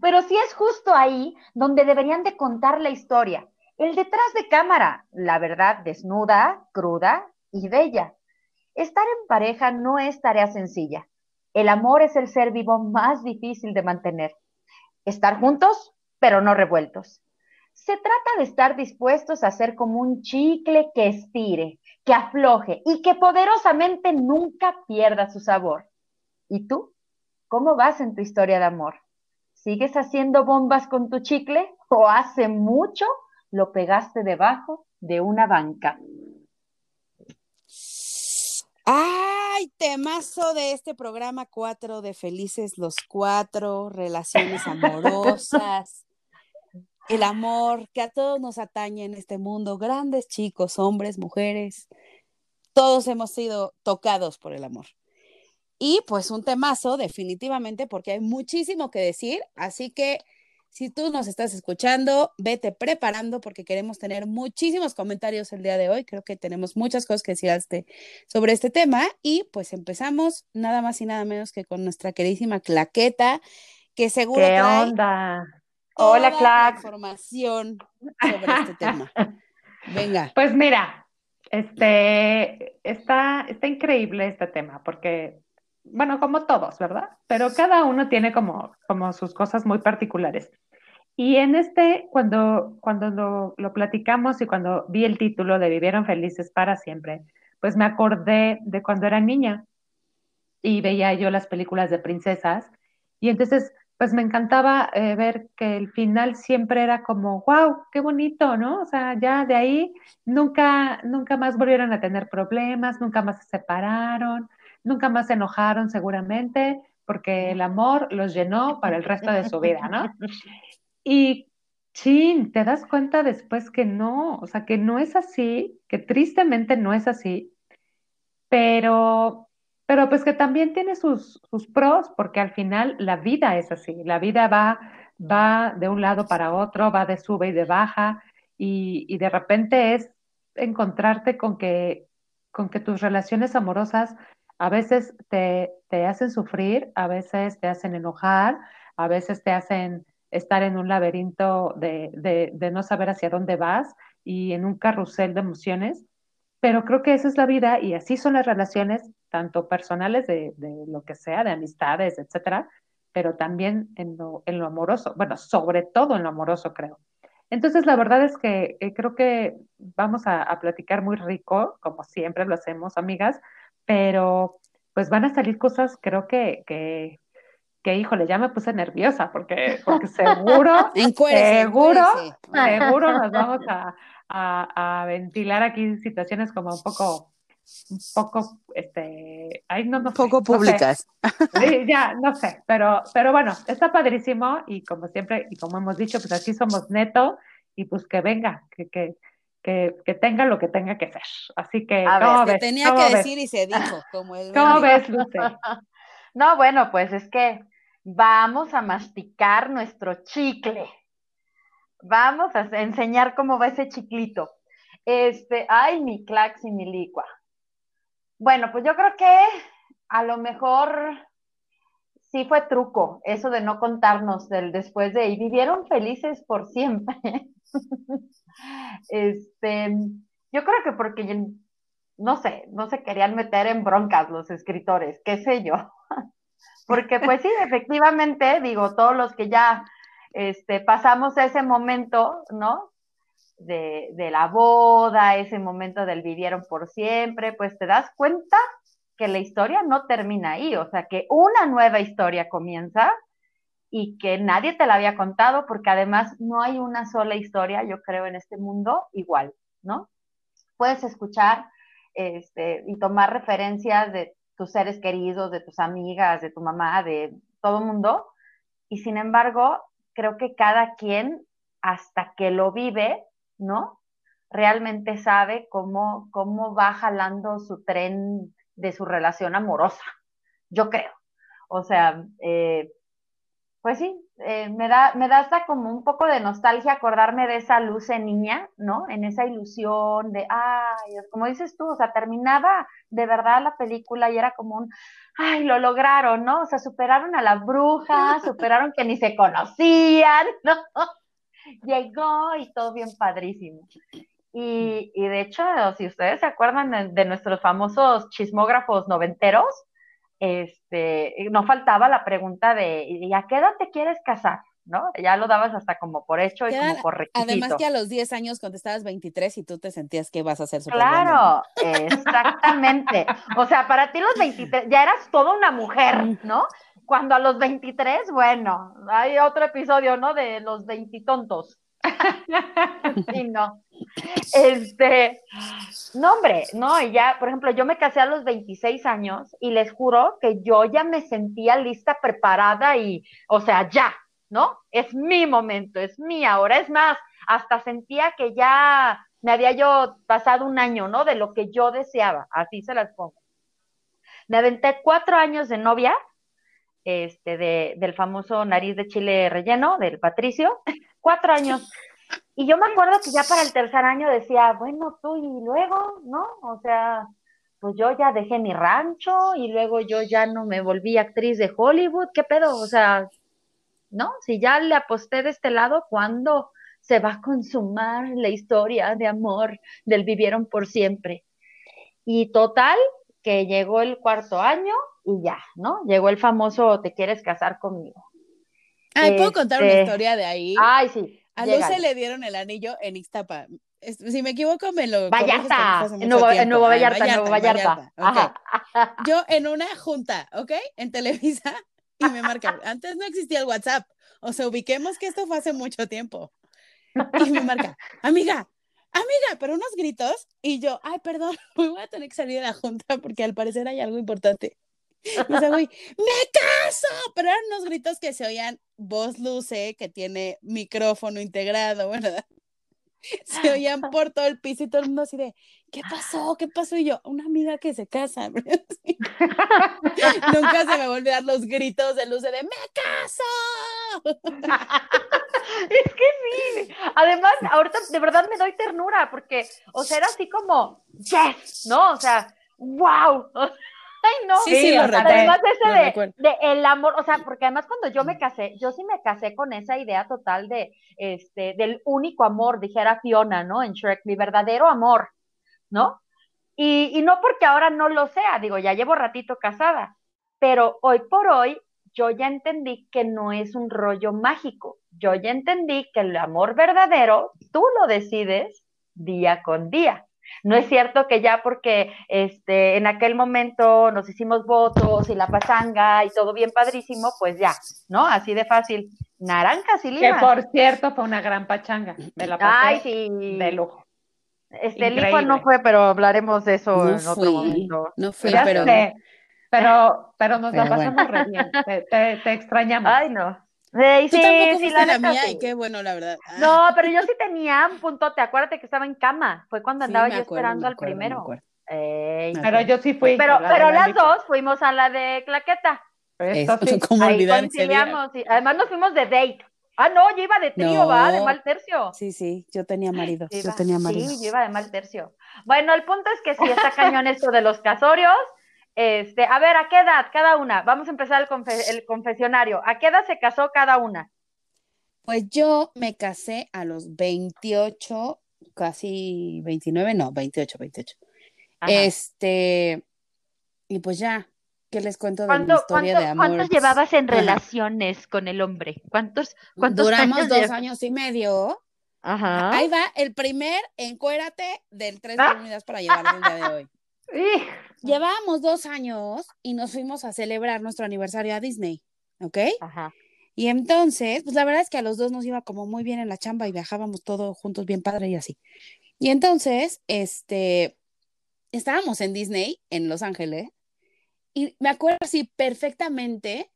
Pero sí es justo ahí donde deberían de contar la historia. El detrás de cámara, la verdad desnuda, cruda y bella. Estar en pareja no es tarea sencilla. El amor es el ser vivo más difícil de mantener. Estar juntos, pero no revueltos. Se trata de estar dispuestos a ser como un chicle que estire, que afloje y que poderosamente nunca pierda su sabor. ¿Y tú? ¿Cómo vas en tu historia de amor? ¿Sigues haciendo bombas con tu chicle o hace mucho lo pegaste debajo de una banca? ¡Ay, temazo de este programa cuatro de Felices los Cuatro, relaciones amorosas, el amor que a todos nos atañe en este mundo, grandes chicos, hombres, mujeres, todos hemos sido tocados por el amor. Y pues un temazo definitivamente porque hay muchísimo que decir, así que si tú nos estás escuchando, vete preparando porque queremos tener muchísimos comentarios el día de hoy. Creo que tenemos muchas cosas que decir este, sobre este tema y pues empezamos nada más y nada menos que con nuestra queridísima Claqueta, que seguro ¿Qué onda? Hola, Clac. información sobre este tema. Venga. Pues mira, este está, está increíble este tema porque bueno, como todos, ¿verdad? Pero cada uno tiene como, como sus cosas muy particulares. Y en este, cuando, cuando lo, lo, platicamos y cuando vi el título de Vivieron felices para siempre, pues me acordé de cuando era niña y veía yo las películas de princesas y entonces pues me encantaba eh, ver que el final siempre era como, wow, qué bonito, ¿no? O sea, ya de ahí nunca, nunca más volvieron a tener problemas, nunca más se separaron, nunca más se enojaron seguramente, porque el amor los llenó para el resto de su vida, ¿no? Y chin, te das cuenta después que no, o sea, que no es así, que tristemente no es así, pero, pero pues que también tiene sus, sus pros, porque al final la vida es así, la vida va, va de un lado para otro, va de sube y de baja, y, y de repente es encontrarte con que, con que tus relaciones amorosas a veces te, te, hacen sufrir, a veces te hacen enojar, a veces te hacen estar en un laberinto de, de, no saber hacia dónde vas y en un carrusel de emociones. Pero creo que esa es la vida y así son las relaciones, tanto personales de, de lo que sea, de amistades, etcétera, pero también en lo, en lo amoroso. Bueno, sobre todo en lo amoroso, creo. Entonces, la verdad es que eh, creo que vamos a, a platicar muy rico, como siempre lo hacemos, amigas, pero pues van a salir cosas, creo que, que, que híjole, ya me puse nerviosa porque, porque seguro, seguro, seguro nos vamos a, a, a, ventilar aquí situaciones como un poco, un poco, este, ay, no, no poco sé, públicas. No sé. Sí, ya, no sé, pero, pero bueno, está padrísimo y como siempre, y como hemos dicho, pues aquí somos neto y pues que venga, que, que, que, que, tenga lo que tenga que ser. Así que, a ¿cómo ver, ves? Tenía ¿Cómo que ves? decir y se dijo, como el ¿Cómo ves, Luce? No, bueno, pues es que vamos a masticar nuestro chicle. Vamos a enseñar cómo va ese chiclito. Este, ay, mi clax y mi licua. Bueno, pues yo creo que a lo mejor sí fue truco eso de no contarnos del después de y vivieron felices por siempre. este, yo creo que porque no sé, no se querían meter en broncas los escritores, qué sé yo. Porque pues sí, efectivamente, digo, todos los que ya este, pasamos ese momento, ¿no? De, de, la boda, ese momento del vivieron por siempre, pues te das cuenta que la historia no termina ahí, o sea, que una nueva historia comienza y que nadie te la había contado, porque además no hay una sola historia, yo creo, en este mundo igual, ¿no? Puedes escuchar este, y tomar referencias de tus seres queridos, de tus amigas, de tu mamá, de todo el mundo, y sin embargo, creo que cada quien, hasta que lo vive, ¿no? Realmente sabe cómo, cómo va jalando su tren de su relación amorosa, yo creo. O sea, eh, pues sí, eh, me, da, me da hasta como un poco de nostalgia acordarme de esa luz en niña, ¿no? En esa ilusión de, ay, como dices tú, o sea, terminaba de verdad la película y era como un, ay, lo lograron, ¿no? O sea, superaron a la bruja, superaron que ni se conocían, ¿no? Llegó y todo bien padrísimo. Y, y de hecho, si ustedes se acuerdan de, de nuestros famosos chismógrafos noventeros, este, no faltaba la pregunta de, ¿y a qué edad te quieres casar? ¿No? Ya lo dabas hasta como por hecho y como por requisito. Además que a los 10 años contestabas 23 y tú te sentías que vas a ser Claro, exactamente. o sea, para ti los 23, ya eras toda una mujer, ¿no? Cuando a los 23, bueno, hay otro episodio, ¿no? De los 20 tontos. sí, no. Este, no, hombre, no, y ya, por ejemplo, yo me casé a los 26 años y les juro que yo ya me sentía lista, preparada y, o sea, ya, ¿no? Es mi momento, es mi ahora, es más, hasta sentía que ya me había yo pasado un año, ¿no? De lo que yo deseaba, así se las pongo. Me aventé cuatro años de novia, este, de, del famoso nariz de chile relleno, del Patricio, cuatro años. Y yo me acuerdo que ya para el tercer año decía, bueno, tú y luego, ¿no? O sea, pues yo ya dejé mi rancho y luego yo ya no me volví actriz de Hollywood, ¿qué pedo? O sea, ¿no? Si ya le aposté de este lado, ¿cuándo se va a consumar la historia de amor del vivieron por siempre? Y total, que llegó el cuarto año y ya, ¿no? Llegó el famoso, ¿te quieres casar conmigo? Ay, ¿puedo contar una Este, historia de ahí? Ay, sí. A llégale. Luce le dieron el anillo en Ixtapa. Si me equivoco, me lo. Vallarta, en Nuevo, en tiempo. Nuevo Ah, Vallarta, Nuevo Vallarta. ok. Ajá. Yo en una junta, ¿ok? En Televisa, y me marca. Antes no existía el WhatsApp. O sea, ubiquemos que esto fue hace mucho tiempo. Y me marca, amiga, amiga, pero unos gritos. Y yo, ay, perdón, voy a tener que salir de la junta porque al parecer hay algo importante. Y ese güey, ¡me caso! Pero eran unos gritos que se oían voz luce, que tiene micrófono integrado, ¿verdad? Se oían por todo el piso y todo el mundo así de, ¿qué pasó? ¿Qué pasó? Y yo, una amiga que se casa. Sí. Nunca se me va a olvidar los gritos de luce de, ¡me caso! Es que sí. Además, ahorita de verdad me doy ternura porque, o sea, era así como, yes, ¿no? O sea, wow. Ay, no. Sí, sí, lo Además, ese lo de, de el amor, o sea, porque además cuando yo me casé, yo sí me casé con esa idea total de, este, del único amor, dijera Fiona, ¿no? En Shrek, mi verdadero amor, ¿no? Y, y no porque ahora no lo sea, digo, ya llevo ratito casada, pero hoy por hoy yo ya entendí que no es un rollo mágico. Yo ya entendí que el amor verdadero tú lo decides día con día. No es cierto que ya porque este, en aquel momento nos hicimos votos y la pasanga y todo bien padrísimo, pues ya, ¿no? Así de fácil. Naranjas y Que limas. por cierto fue una gran pachanga. Me la pasé Ay, sí. de lujo. Este, el hijo no fue, pero hablaremos de eso No en otro momento. no fui, Ya pero sé, pero, pero nos la bueno. pasamos re bien. Te, te- te extrañamos. Ay, no. Tú sí, tampoco sí, fuiste la mía sí. y qué bueno, la verdad. Ah, No, pero yo sí tenía un puntote. Acuérdate que estaba en cama. Fue cuando andaba yo acuerdo, esperando al primero. Ey. Pero yo sí fui. Pero, la las dos fuimos a la de Claqueta. Esto Eso, sí. ¿Cómo Ahí conciliamos. y además nos fuimos de date. Ah, no, yo iba de trío, No. va, de mal tercio. Sí, sí, yo tenía marido, Yo yo iba- tenía marido. Sí, yo iba de mal tercio. Bueno, el punto es que sí está cañón esto de los casorios. Este, a ver, ¿a qué edad cada una? Vamos a empezar el, confe- el confesionario. ¿A qué edad se casó cada una? Pues yo me casé a los 28, casi 29, no, 28, 28. Ajá. Este, y pues ya, ¿qué les cuento de mi ¿Cuánto- historia de amor? ¿Cuántos llevabas en relaciones con el hombre? ¿Cuántos, cuántos Duramos años dos años y medio. Ajá. Ahí va el primer encuérate del Tres Ah. Comunidades para llevar el día de hoy. Llevábamos dos años y nos fuimos a celebrar nuestro aniversario a Disney, ¿ok? Ajá. Y entonces, pues la verdad es que a los dos nos iba como muy bien en la chamba y viajábamos todos juntos bien padre y así. Y entonces, este, estábamos en Disney, en Los Ángeles, y me acuerdo así perfectamente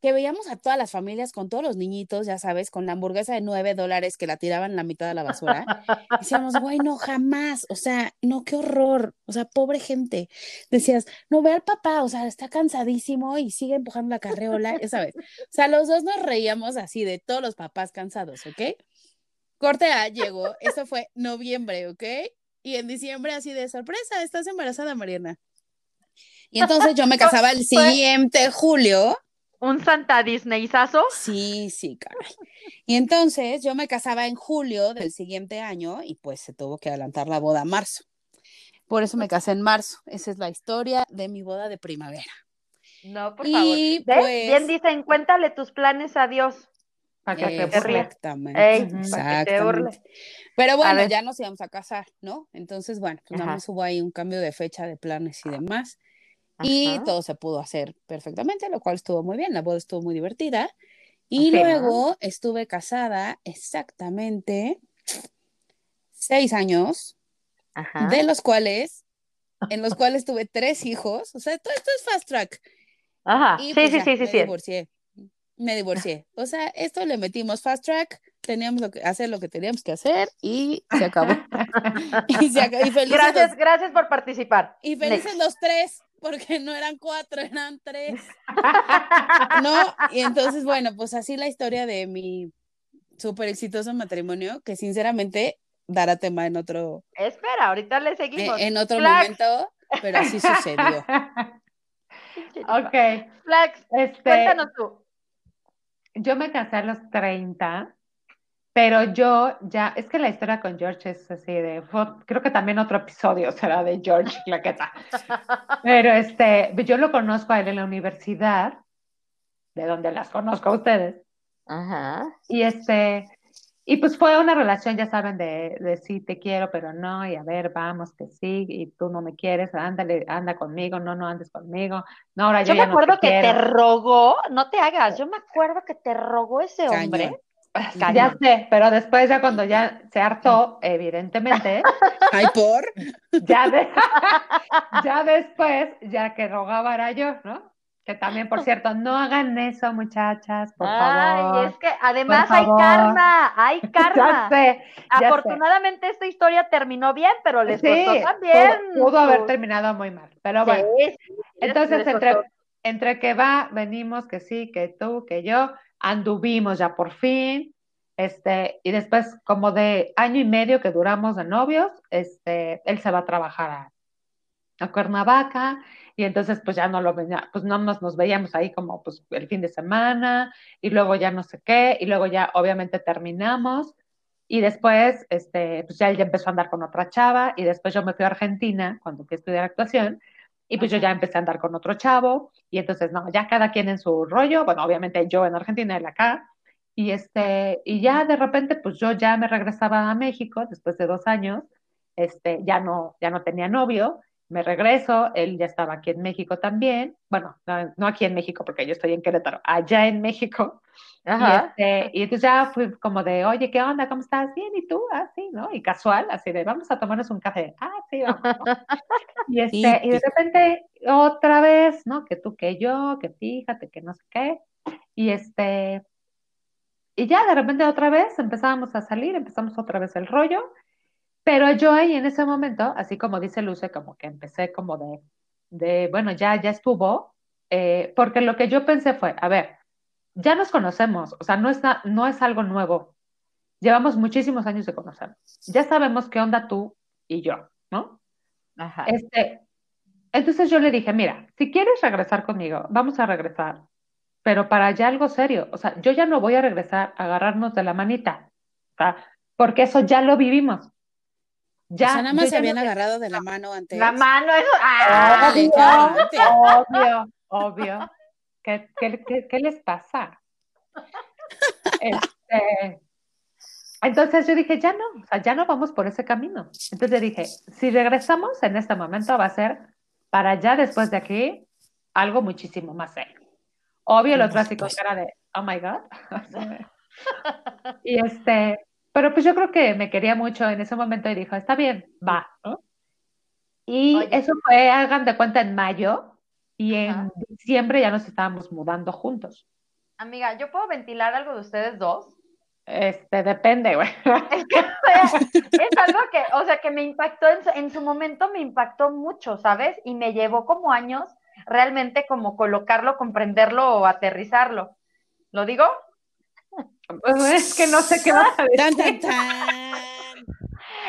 que veíamos a todas las familias con todos los niñitos, ya sabes, con la hamburguesa de nueve dólares que la tiraban la mitad de la basura. Decíamos, güey, no, jamás. O sea, no, qué horror. O sea, pobre gente. Decías, no, ve al papá, o sea, está cansadísimo y sigue empujando la carreola, ya sabes. O sea, los dos nos reíamos así de todos los papás cansados, ¿ok? Corte A llegó, eso fue noviembre, ¿ok? Y en diciembre así de sorpresa, estás embarazada, Mariana. Y entonces yo me casaba el siguiente julio. ¿Un Santa Disneyazo? Sí, sí, caray. Y entonces yo me casaba en julio del siguiente año y pues se tuvo que adelantar la boda a marzo. Por eso me casé en marzo. Esa es la historia de mi boda de primavera. No, por Y, favor. ¿Ves? pues- Bien dicen, cuéntale tus planes a Dios. Para que. Exactamente. Ey, Ujú. para que te burle. Exactamente. Pero bueno, ya nos íbamos a casar, ¿no? Entonces, bueno, pues nada más hubo ahí un cambio de fecha de planes y demás. Y Ajá. todo se pudo hacer perfectamente, lo cual estuvo muy bien. La boda estuvo muy divertida. Y ¿no? luego estuve casada exactamente seis años, Ajá. de los cuales, en los cuales tuve tres hijos. O sea, todo esto es fast track. Ajá. Y Sí, pues sí, ya, sí, sí, me sí. divorcié. Me divorcié. O sea, esto le metimos fast track, teníamos lo que hacer lo que teníamos que hacer y se acabó. y, se acabó. y felices, Gracias, los, gracias por participar. y felices Next. los tres, porque no eran cuatro, eran tres. ¿No? Y entonces, bueno, pues así la historia de mi súper exitoso matrimonio, que sinceramente dará tema en otro, Espera, ahorita le en, seguimos. en otro Flax. momento, pero así sucedió. ok. Flax, Este, cuéntanos tú. yo me casé a los 30, pero yo ya, es que la historia con George es así de, creo que también otro episodio será de George Claqueta. Pero este, yo lo conozco a él en la universidad, de donde las conozco a ustedes. Ajá. Y este, y pues fue una relación, ya saben, de, de sí te quiero, pero no, y a ver, vamos, que sí, y tú no me quieres, ándale, anda conmigo, no, no andes conmigo, no, ahora yo, Yo me ya no acuerdo te que te rogó, no te hagas, yo me acuerdo que te rogó ese hombre. Ya Cañón. sé, pero después ya cuando ya se hartó, evidentemente, Ay, por. ya, de- ya después, ya que rogaba era yo, ¿no? Que también, por cierto, no hagan eso, muchachas, por Ay, favor. es que además hay karma, hay Ya karma. sé, ya sé. Afortunadamente esta historia terminó bien, pero les Sí, costó también. pudo, pudo haber terminado muy mal, pero Sí, bueno. sí, Entonces, entre, entre que va, venimos, que sí, que tú, que yo, anduvimos ya por fin, este, y después como de año y medio que duramos de novios, este, él se va a trabajar a, a Cuernavaca, y entonces pues ya no lo veía, pues no nos, nos veíamos ahí como pues el fin de semana, y luego ya no sé qué, y luego ya obviamente terminamos, y después, este, pues ya él ya empezó a andar con otra chava, y después yo me fui a Argentina cuando fui a estudiar actuación, y pues yo ya empecé a andar con otro chavo, y entonces, no, ya cada quien en su rollo, bueno, obviamente yo en Argentina, él acá, y este, y ya de repente, pues yo ya me regresaba a México después de dos años, este, ya no, ya no tenía novio, me regreso, él ya estaba aquí en México también, bueno, no, no aquí en México porque yo estoy en Querétaro, allá en México, y, Ajá. este, y entonces ya fui como de, oye, ¿qué onda? ¿Cómo estás? Bien, ¿y tú? Ah, sí, ¿no? Y casual, así de, vamos a tomarnos un café. Ah, sí, vamos, ¿no? Y, este, y de repente, otra vez, ¿no? Que tú, que yo, que fíjate, que no sé qué. Y este, y ya de repente otra vez empezábamos a salir, empezamos otra vez el rollo, pero yo ahí en ese momento, así como dice Luce, como que empecé como de, de bueno, ya, ya estuvo, eh, porque lo que yo pensé fue, a ver, ya nos conocemos, o sea, no es, na- no es algo nuevo. Llevamos muchísimos años de conocernos. Ya sabemos qué onda tú y yo, ¿no? Ajá. Este, entonces yo le dije, mira, si quieres regresar conmigo, vamos a regresar, pero para ya algo serio. O sea, yo ya no voy a regresar a agarrarnos de la manita, porque eso ya lo vivimos. Ya, o sea, nada más se habían no- agarrado de la mano antes. La mano, eso. ¡Ah! Obvio, obvio. ¿Qué, qué, qué- qué les pasa? Este, entonces yo dije, ya no, o sea, ya no vamos por ese camino. Entonces dije, si regresamos en este momento va a ser para ya después de aquí algo muchísimo más serio. Obvio, el otro así con cara de, oh my God. Y este, pero pues yo creo que me quería mucho en ese momento y dijo, está bien, va, ¿no? Y Oye. eso fue, hagan de cuenta, en mayo y en Ajá. diciembre ya nos estábamos mudando juntos. Amiga, ¿yo puedo ventilar algo de ustedes dos? Este, depende, güey. Es que, o sea, es algo que, o sea, que me impactó en su, en su momento, me impactó mucho, ¿sabes? Y me llevó como años realmente como colocarlo, comprenderlo o aterrizarlo. ¿Lo digo? Pues es que no sé qué vas a decir. Tan, tan, tan.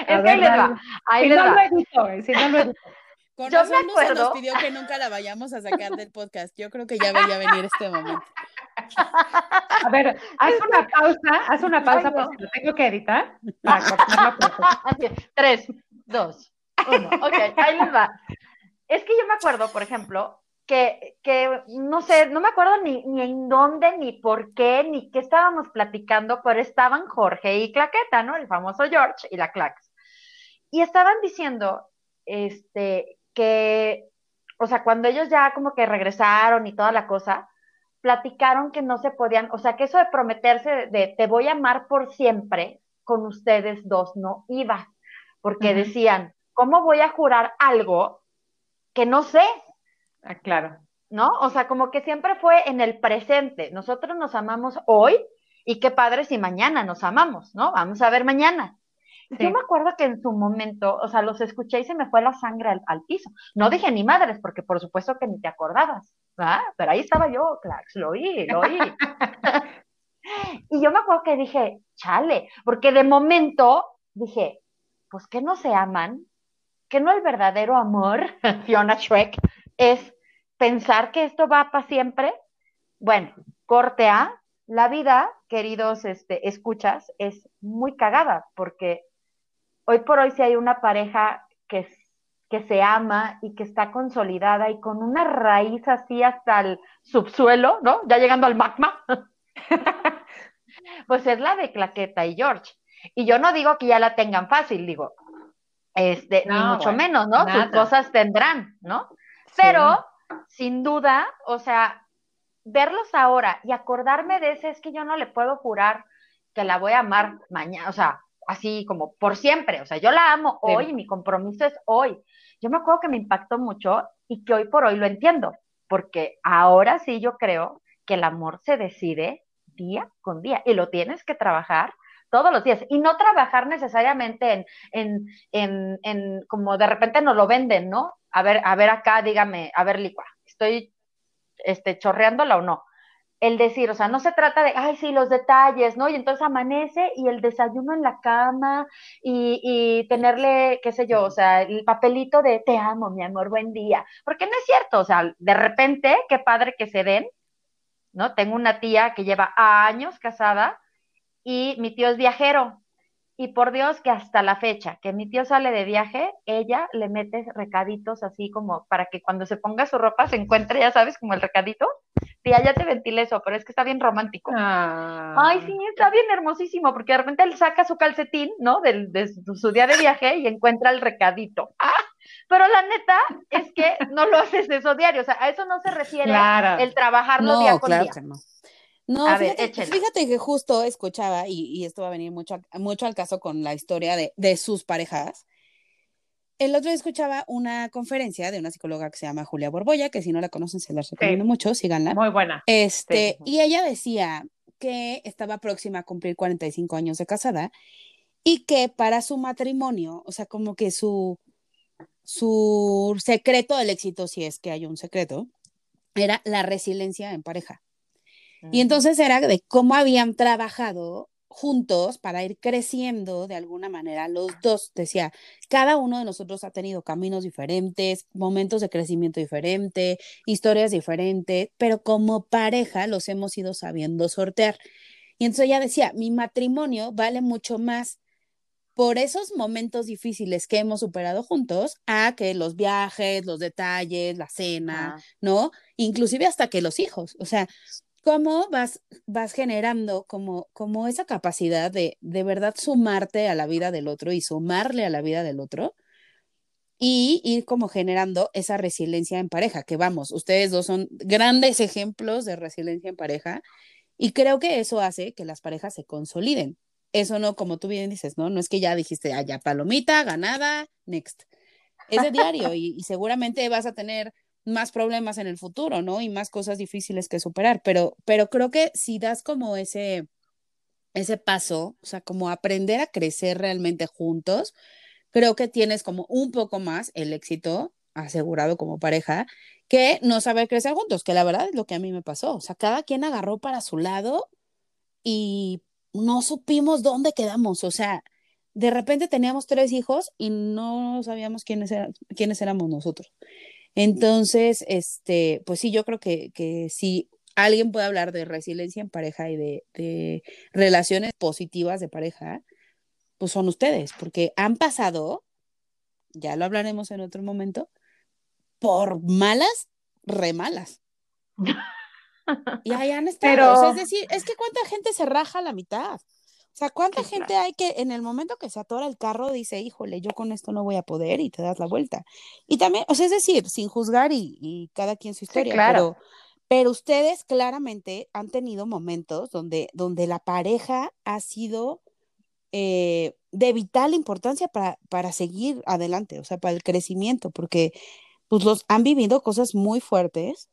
Es A que ahí ver, les va, ahí Si les no va. lo edito, güey, si no lo edito. Con Yo me razón Musa nos acuerdo- pidió que nunca la vayamos a sacar del podcast. Yo creo que ya veía venir este momento. A ver, haz una pausa, haz una pausa porque lo tengo que editar para. Tres, dos, uno. Ok, ahí les va. Es que yo me acuerdo, por ejemplo, que, que no sé, no me acuerdo ni, ni en dónde, ni por qué, ni qué estábamos platicando, pero estaban Jorge y Claqueta, ¿no? El famoso George y la Clax. Y estaban diciendo, este, que, o sea, cuando ellos ya como que regresaron y toda la cosa, platicaron que no se podían, o sea, que eso de prometerse de, de te voy a amar por siempre con ustedes dos no iba, porque decían, ¿cómo voy a jurar algo que no sé? Ah, claro. ¿No? O sea, como que siempre fue en el presente. Nosotros nos amamos hoy y qué padre si mañana nos amamos, ¿no? Vamos a ver mañana. Sí. Yo me acuerdo que en su momento, o sea, los escuché y se me fue la sangre al, al piso. No dije ni madres, porque por supuesto que ni te acordabas, ¿verdad? Pero ahí estaba yo, Clax, lo oí, lo oí. y yo me acuerdo que dije, chale, porque de momento dije, pues que no se aman, que no el verdadero amor, Fiona Shrek, es pensar que esto va para siempre. Bueno, corte A, la vida, queridos este, escuchas, es muy cagada, porque hoy por hoy si hay una pareja que, es- que se ama y que está consolidada y con una raíz así hasta el subsuelo, ¿no? Ya llegando al magma, pues es la de Claqueta y George. Y yo no digo que ya la tengan fácil, digo, este, ni mucho menos, ¿no? nada. Sus cosas tendrán, ¿no? Pero, sin duda, o sea, verlos ahora y acordarme de ese, es que yo no le puedo jurar que la voy a amar mañana, o sea, así como por siempre, o sea, yo la amo Sí. hoy mi compromiso es hoy. Yo me acuerdo que me impactó mucho y que hoy por hoy lo entiendo, porque ahora sí yo creo que el amor se decide día con día y lo tienes que trabajar todos los días y no trabajar necesariamente en, en, en, en como de repente nos lo venden, ¿no? A ver, a ver acá, dígame, a ver, Licua, estoy este, chorreándola o no. El decir, o sea, no se trata de, ay, sí, los detalles, ¿no? Y entonces amanece y el desayuno en la cama y, y tenerle, qué sé yo, o sea, el papelito de te amo, mi amor, buen día. Porque no es cierto, o sea, de repente, qué padre que se den, ¿no? Tengo una tía que lleva años casada y mi tío es viajero. Y por Dios que hasta la fecha que mi tío sale de viaje, ella le mete recaditos así como para que cuando se ponga su ropa se encuentre, ya sabes, como el recadito. Tía, ya te ventilé eso, pero es que está bien romántico. Ah. Ay, sí, está bien hermosísimo, porque de repente él saca su calcetín, ¿no? Del, de su, día de viaje y encuentra el recadito. Ah, pero la neta es que no lo haces eso diario, o sea, a eso no se refiere Claro. el trabajarlo día No, con claro día. que no. No, A fíjate, que justo escuchaba, y, y esto va a venir mucho, mucho al caso con la historia de, de sus parejas. El otro día escuchaba una conferencia de una psicóloga que se llama Julia Borbolla, que si no la conocen se las recomiendo mucho, síganla. Muy buena. Este, Sí. y ella decía que estaba próxima a cumplir 45 años de casada y que para su matrimonio, o sea, como que su, su secreto del éxito, si es que hay un secreto, era la resiliencia en pareja. Y entonces era de cómo habían trabajado juntos para ir creciendo de alguna manera los dos. Decía, cada uno de nosotros ha tenido caminos diferentes, momentos de crecimiento diferente, historias diferentes, pero como pareja los hemos ido sabiendo sortear. Y entonces ella decía, mi matrimonio vale mucho más por esos momentos difíciles que hemos superado juntos a que los viajes, los detalles, la cena, Ah, ¿no? Inclusive hasta que los hijos, o sea, cómo vas, vas generando como, como esa capacidad de de verdad sumarte a la vida del otro y sumarle a la vida del otro y ir como generando esa resiliencia en pareja, que vamos, ustedes dos son grandes ejemplos de resiliencia en pareja y creo que eso hace que las parejas se consoliden. Eso no, como tú bien dices, ¿no? No es que ya dijiste, ah, ya palomita, ganada, next. Es de diario y, y seguramente vas a tener más problemas en el futuro, ¿no? Y más cosas difíciles que superar, pero, pero creo que si das como ese, ese paso, o sea, como aprender a crecer realmente juntos, creo que tienes como un poco más el éxito asegurado como pareja que no saber crecer juntos, que la verdad es lo que a mí me pasó, o sea, cada quien agarró para su lado y no supimos dónde quedamos, o sea, de repente teníamos tres hijos y no sabíamos quiénes, quiénes éramos nosotros. Entonces, este, pues sí, yo creo que, que si alguien puede hablar de resiliencia en pareja y de, de relaciones positivas de pareja, pues son ustedes, porque han pasado, ya lo hablaremos en otro momento, por malas, re malas. y ahí han estado. es decir, es que cuánta gente se raja a la mitad. O sea, ¿cuánta gente hay que en el momento que se atora el carro dice, híjole, yo con esto no voy a poder y te das la vuelta? Y también, o sea, es decir, sin juzgar y, cada quien su historia, claro. pero, pero ustedes claramente han tenido momentos donde, donde la pareja ha sido eh, de vital importancia para, para seguir adelante, o sea, para el crecimiento, porque pues los han vivido cosas muy fuertes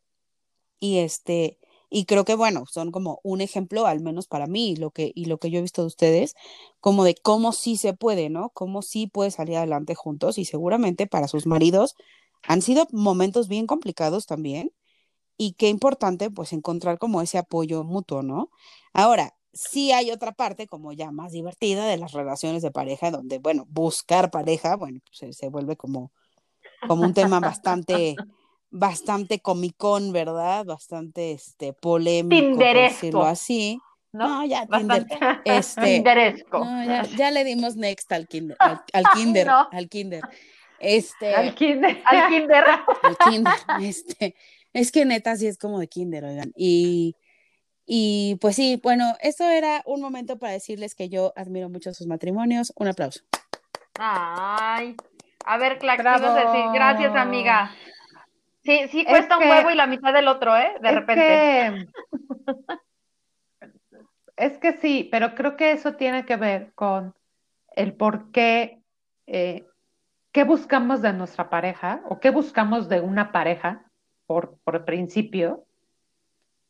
y este, y creo que, bueno, son como un ejemplo, al menos para mí, lo que, y lo que yo he visto de ustedes, como de cómo sí se puede, ¿no? Cómo sí puede salir adelante juntos y seguramente para sus maridos han sido momentos bien complicados también y qué importante pues encontrar como ese apoyo mutuo, ¿no? Ahora, sí hay otra parte como ya más divertida de las relaciones de pareja, donde, bueno, buscar pareja, bueno, pues se, vuelve como, como un tema bastante bastante comicón, ¿verdad? Bastante este polémico, por decirlo así. ¿No? ya, este, No, ya, le dimos next al kinder, al, kinder, al kinder. Este, al kinder, al kinder. Al kinder, este, es que neta sí es como de kinder, oigan. Y, y pues sí, bueno, esto era un momento para decirles que yo admiro mucho sus matrimonios. Un aplauso. Ay, a ver, Clax, decir? Gracias, amiga. Sí, sí cuesta un huevo y la mitad del otro, ¿eh? De repente. es que sí, pero creo que eso tiene que ver con el por qué, eh, qué buscamos de nuestra pareja o qué buscamos de una pareja por, por principio.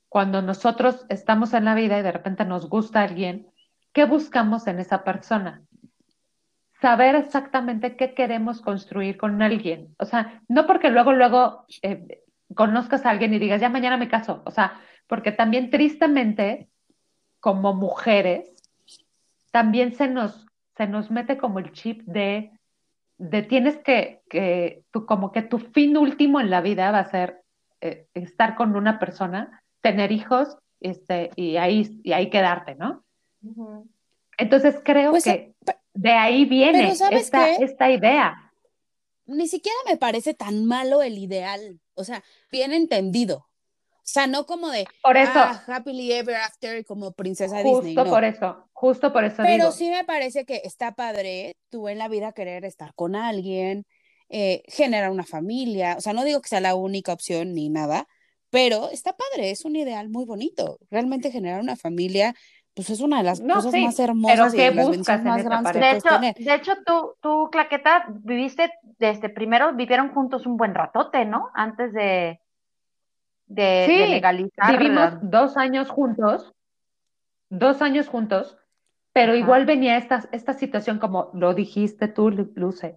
Cuando nosotros estamos en la vida y de repente nos gusta alguien, ¿qué buscamos en esa persona? Saber exactamente qué queremos construir con alguien. O sea, no porque luego, luego eh, conozcas a alguien y digas, ya mañana me caso. O sea, porque también tristemente, como mujeres, también se nos, se nos mete como el chip de, de tienes que, que tú, como que tu fin último en la vida va a ser eh, estar con una persona, tener hijos este, y, ahí, y ahí quedarte, ¿no? Entonces creo pues, que de ahí viene esta, esta idea. Ni siquiera me parece tan malo el ideal, o sea, bien entendido. O sea, no como de por eso, ah, happily ever after como princesa Disney. Justo por eso, justo por eso. Pero sí me parece que está padre tú en la vida querer estar con alguien, eh, generar una familia. O sea, no digo que sea la única opción ni nada, pero está padre, es un ideal muy bonito. Realmente generar una familia pues es una de las cosas más hermosas y las más grandes que de hecho, tener. De hecho, tú, tú, Claqueta, viviste desde primero, vivieron juntos un buen ratote, ¿no? Antes de, de, sí, legalizar. Vivimos dos años juntos, dos años juntos, pero igual venía esta, esta situación, como lo dijiste tú, Luce,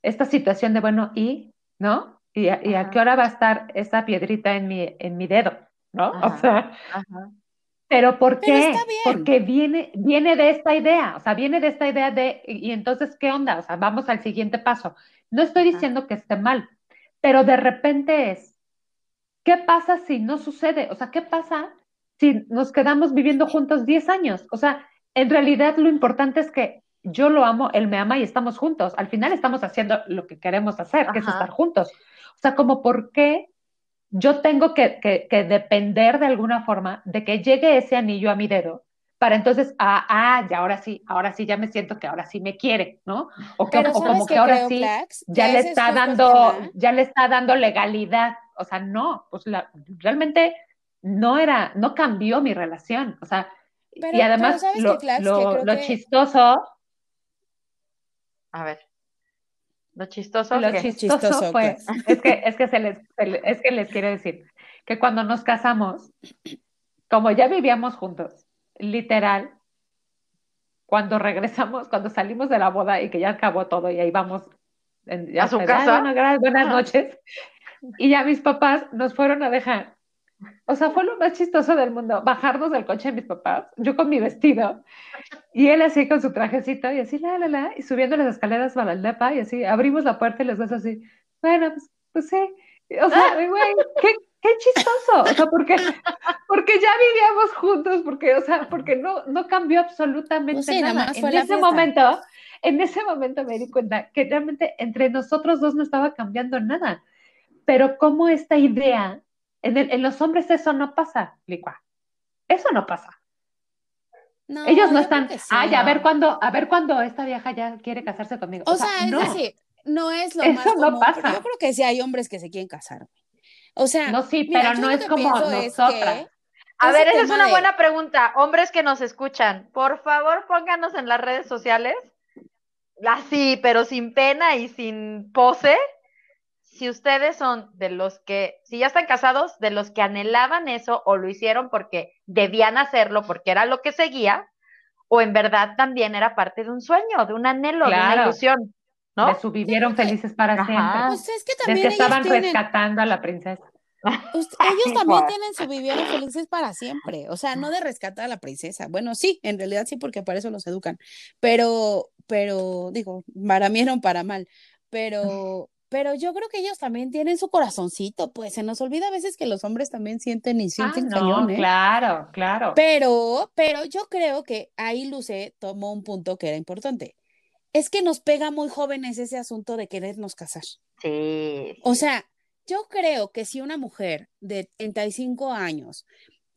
esta situación de, bueno, ¿y? ¿No? ¿Y a, y a qué hora va a estar esa piedrita en mi, en mi dedo? ¿No? o sea, Ajá. Pero ¿por qué? Porque viene, viene de esta idea, o sea, viene de esta idea de, y entonces, ¿qué onda? O sea, vamos al siguiente paso. No estoy diciendo que esté mal, pero de repente es, ¿qué pasa si no sucede? O sea, ¿qué pasa si nos quedamos viviendo juntos 10 años? O sea, en realidad lo importante es que yo lo amo, él me ama y estamos juntos. Al final estamos haciendo lo que queremos hacer, que es estar juntos. O sea, como, ¿por qué yo tengo que, depender de alguna forma de que llegue ese anillo a mi dedo para entonces, ah, ah, ya ahora sí, ahora sí ya me siento que ahora sí me quiere, ¿no? O, que, como que ahora sí ya le está dando, ya le está dando legalidad. O sea, no, pues realmente no era, no cambió mi relación. O sea, y además lo, lo chistoso. A ver. Lo chistoso, Lo que- chistoso, Chistoso, fue, pues. es que, es, que se les, se es que les quiero decir que cuando nos casamos, como ya vivíamos juntos, literal, cuando regresamos, cuando salimos de la boda y que ya acabó todo y ahí vamos en- ya ¿A su fue, casa? "Ay, bueno, gra- buenas noches. Y ya mis papás nos fueron a dejar. O sea, fue lo más chistoso del mundo, bajarnos del coche de mis papás, yo con mi vestido, y él así con su trajecito, y así, la, la, la, y subiendo las escaleras para la depa, y así, abrimos la puerta y los dos así, bueno, pues, pues sí. O sea, güey, qué, qué chistoso, o sea, porque, porque ya vivíamos juntos, porque, o sea, porque no, no cambió absolutamente Pues sí, nada nada. En ese fiesta. momento, en ese momento me di cuenta que realmente entre nosotros dos no estaba cambiando nada. Pero como esta idea, en, el- en los hombres eso no pasa, Licua. Eso no pasa. No, Ellos no están, sí. ay, a ver cuándo, a ver cuándo esta vieja ya quiere casarse conmigo. O sea, es no, decir, no es lo Eso más no común, pero pasa. yo creo que sí hay hombres que se quieren casar. O sea, no, sí, mira, pero no es como pienso es nosotras. que A ver, esa es una de- buena pregunta. Hombres que nos escuchan, por favor pónganos en las redes sociales, así, pero sin pena y sin pose, si ustedes son de los que, si ya están casados, de los que anhelaban eso o lo hicieron porque debían hacerlo, porque era lo que seguía, o en verdad también era parte de un sueño, de un anhelo, de una ilusión, ¿no? De su vivieron felices para Ajá. siempre. pues es que Desde también que ellos estaban tienen, rescatando a la princesa. Ellos también tienen su vivieron felices para siempre, o sea, no de rescatar a la princesa. Bueno, sí, en realidad sí, porque para eso los educan, pero, pero, digo, para bien o para mal, pero, pero yo creo que ellos también tienen su corazoncito, pues se nos olvida a veces que los hombres también sienten y Ah, sienten no, cañón, ¿eh? claro, claro. Pero, pero yo creo que ahí Luce tomó un punto que era importante. Es que nos pega muy jóvenes ese asunto de querernos casar. Sí. O sea, yo creo que si una mujer de 35 años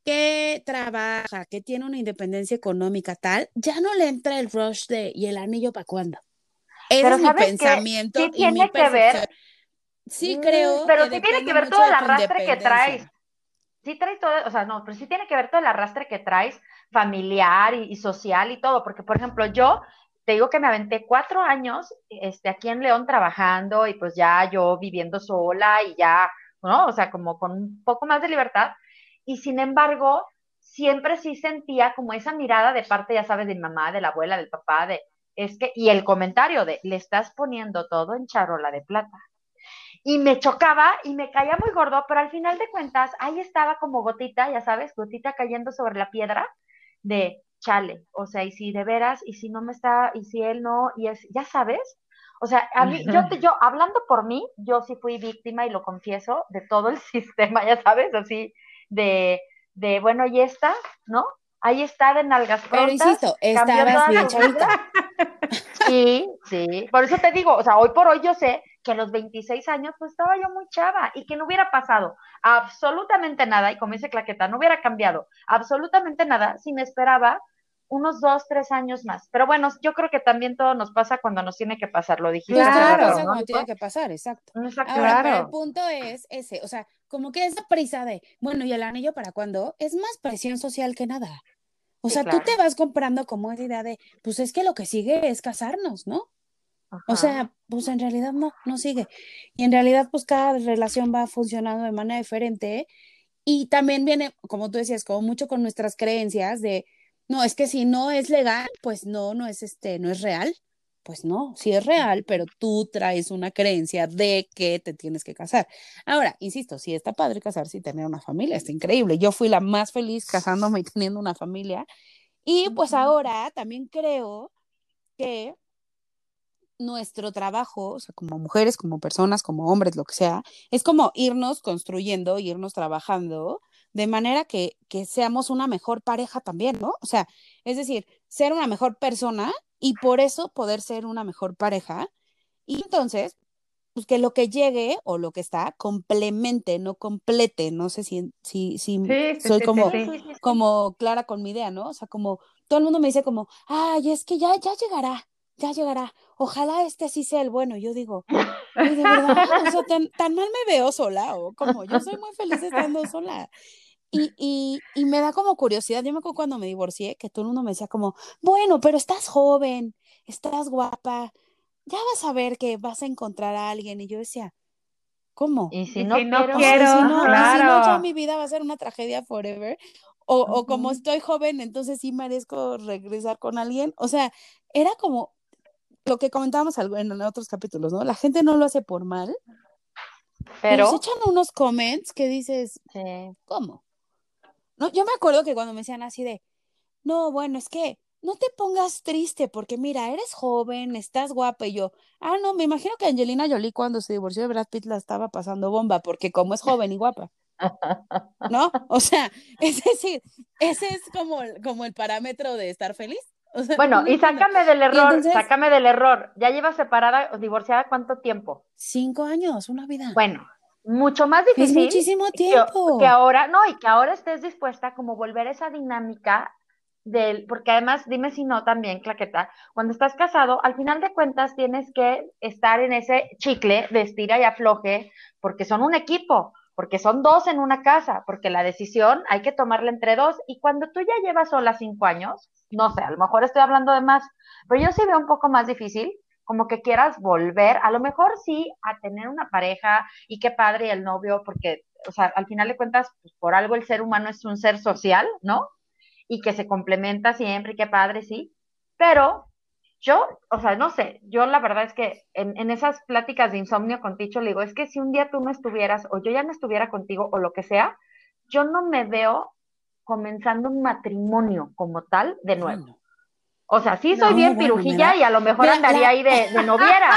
que trabaja, que tiene una independencia económica tal, ya no le entra el rush de ¿y el anillo para cuándo? Ese Pero es mi pensamiento Sí y tiene mi que ver-. Sí Mm, creo pero que sí tiene que ver todo el arrastre que traes. Sí traes todo, o sea, no, pero sí tiene que ver todo el arrastre que traes familiar y, y social y todo, porque por ejemplo yo te digo que me aventé cuatro años este, aquí en León trabajando y pues ya yo viviendo sola y ya, ¿no? O sea, como con un poco más de libertad. Y sin embargo, siempre sí sentía como esa mirada de parte, ya sabes, de mi mamá, de la abuela, del papá, de, es que, y el comentario de, le estás poniendo todo en charola de plata. Y me chocaba y me caía muy gordo, pero al final de cuentas, ahí estaba como gotita, ya sabes, gotita cayendo sobre la piedra de chale, o sea, y si de veras, y si no me está, y si él no, y es, ya sabes, o sea, a mí, yo, te- yo, hablando por mí, yo sí fui víctima y lo confieso de todo el sistema, ya sabes, así, de, de bueno, y esta, ¿no? Ahí está de nalgas Pero insisto, estabas bien chavita. Sí, sí. Por eso te digo, o sea, hoy por hoy yo sé que a los 26 años pues estaba yo muy chava y que no hubiera pasado absolutamente nada, y como dice Claqueta, no hubiera cambiado absolutamente nada si me esperaba unos dos, tres años más. Pero bueno, yo creo que también todo nos pasa cuando nos tiene que pasar, lo dijiste. Pues Claro. pasa ¿no, cuando tiene que pasar, exacto. Exacto. Ahora, pero Claro. el punto es ese, o sea, como que esa prisa de, bueno, ¿y el anillo para cuándo? Es más presión social que nada. O Sí, sea, tú te vas comprando como esa idea de, pues es que lo que sigue es casarnos, ¿no? O sea, pues en realidad no, no sigue. Y en realidad, pues cada relación va funcionando de manera diferente. Y también viene, como tú decías, como mucho con nuestras creencias de, no, es que si no es legal, pues no, no es este, no es real. Pues no, sí es real, pero tú traes una creencia de que te tienes que casar. Ahora, insisto, sí está padre casarse y tener una familia, está increíble. Yo fui la más feliz casándome y teniendo una familia. Y pues ahora también creo que nuestro trabajo, o sea, como mujeres, como personas, como hombres, lo que sea, es como irnos construyendo, irnos trabajando de manera que, que seamos una mejor pareja también, ¿no? O sea, es decir, ser una mejor persona y por eso poder ser una mejor pareja. Y entonces, pues que lo que llegue o lo que está complemente, no complete, no sé si, si, si Sí, soy sí, como, sí, como clara con mi idea, ¿no? O sea, como todo el mundo me dice como, ay, es que ya, ya llegará, ya llegará. Ojalá este sí sea el bueno. Yo digo, "Ay, de verdad, o sea, tan, tan mal me veo sola, o como yo soy muy feliz estando sola. Y, y, y me da como curiosidad. Yo me acuerdo cuando me divorcié, que todo el mundo me decía como, bueno, pero estás joven, estás guapa. ya vas a ver que vas a encontrar a alguien. Y yo decía, ¿cómo? Y si Y no, si no quiero, quiero, si no, y si no, claro. ya mi vida va a ser una tragedia forever. O, o como estoy joven, entonces sí merezco regresar con alguien. O sea, era como lo que comentábamos en otros capítulos, ¿no? La gente no lo hace por mal, pero, pero se echan unos comments que dices, sí. ¿cómo? No, yo me acuerdo que cuando me decían así de, no, bueno, es que no te pongas triste porque mira, eres joven, estás guapa y yo, ah, no, me imagino que Angelina Jolie cuando se divorció de Brad Pitt la estaba pasando bomba porque como es joven y guapa. ¿no? O sea, es decir, ese es como, como el parámetro de estar feliz. O sea, Bueno, no y sácame del error, entonces- sácame del error. ¿Ya llevas separada o divorciada cuánto tiempo? Cinco años, una vida. Bueno, mucho más es difícil. muchísimo que- tiempo. Que, ahora, no, y que ahora estés dispuesta a como volver a esa dinámica del, porque además, dime si no también, Claqueta, cuando estás casado, al final de cuentas tienes que estar en ese chicle de estira y afloje, porque son un equipo, porque son dos en una casa, porque la decisión hay que tomarla entre dos, y cuando tú ya llevas sola cinco años, no sé, a lo mejor estoy hablando de más, pero yo sí veo un poco más difícil, como que quieras volver, a lo mejor sí, a tener una pareja, y qué padre el novio, porque, o sea, al final de cuentas, pues, por algo el ser humano es un ser social, ¿no? Y que se complementa siempre, y qué padre, sí. Pero yo, o sea, no sé, yo la verdad es que en, en esas pláticas de insomnio con Ticho le digo, es que si un día tú no estuvieras, o yo ya no estuviera contigo, o lo que sea, yo no me veo comenzando un matrimonio como tal de nuevo. O sea, sí soy No, bien bueno, pirujilla mira. y a lo mejor Mira, andaría la- ahí de, de noviera.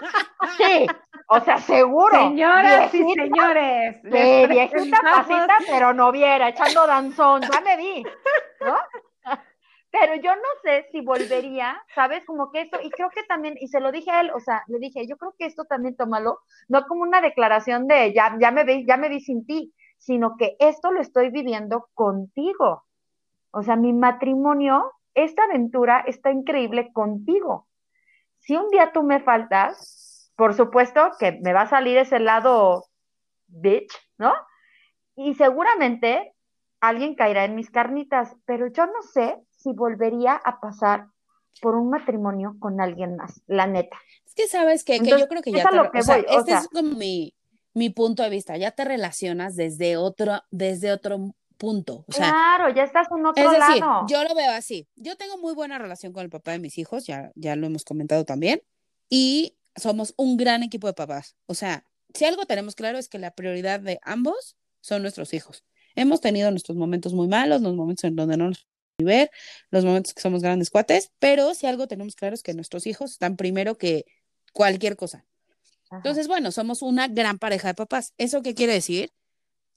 Sí, o sea, seguro. Señoras y señores, Sí, les viejita pasita, pero noviera, echando danzón, ya me vi, ¿no? Pero yo no sé si volvería, ¿sabes? Como que esto, y creo que también, y se lo dije a él, o sea, le dije, yo creo que esto también tómalo, no como una declaración de ya, ya me vi, ya me vi sin ti, sino que esto lo estoy viviendo contigo. O sea, mi matrimonio, esta aventura está increíble contigo. Si un día tú me faltas, por supuesto que me va a salir ese lado bitch, ¿no? Y seguramente alguien caerá en mis carnitas, pero yo no sé si volvería a pasar por un matrimonio con alguien más, la neta. Es que sabes que, yo creo que ya te, lo que o sea, voy, o este sea- es como mi, mi punto de vista, ya te relacionas desde otro, desde otro punto. O sea, claro, ya estás en otro es decir, lado. yo lo veo así. Yo tengo muy buena relación con el papá de mis hijos, ya, ya lo hemos comentado también, y somos un gran equipo de papás. O sea, si algo tenemos claro es que la prioridad de ambos son nuestros hijos. Hemos tenido nuestros momentos muy malos, los momentos en donde no nos ver, los momentos que somos grandes cuates, pero si algo tenemos claro es que nuestros hijos están primero que cualquier cosa. Ajá. Entonces, bueno, somos una gran pareja de papás. ¿Eso qué quiere decir?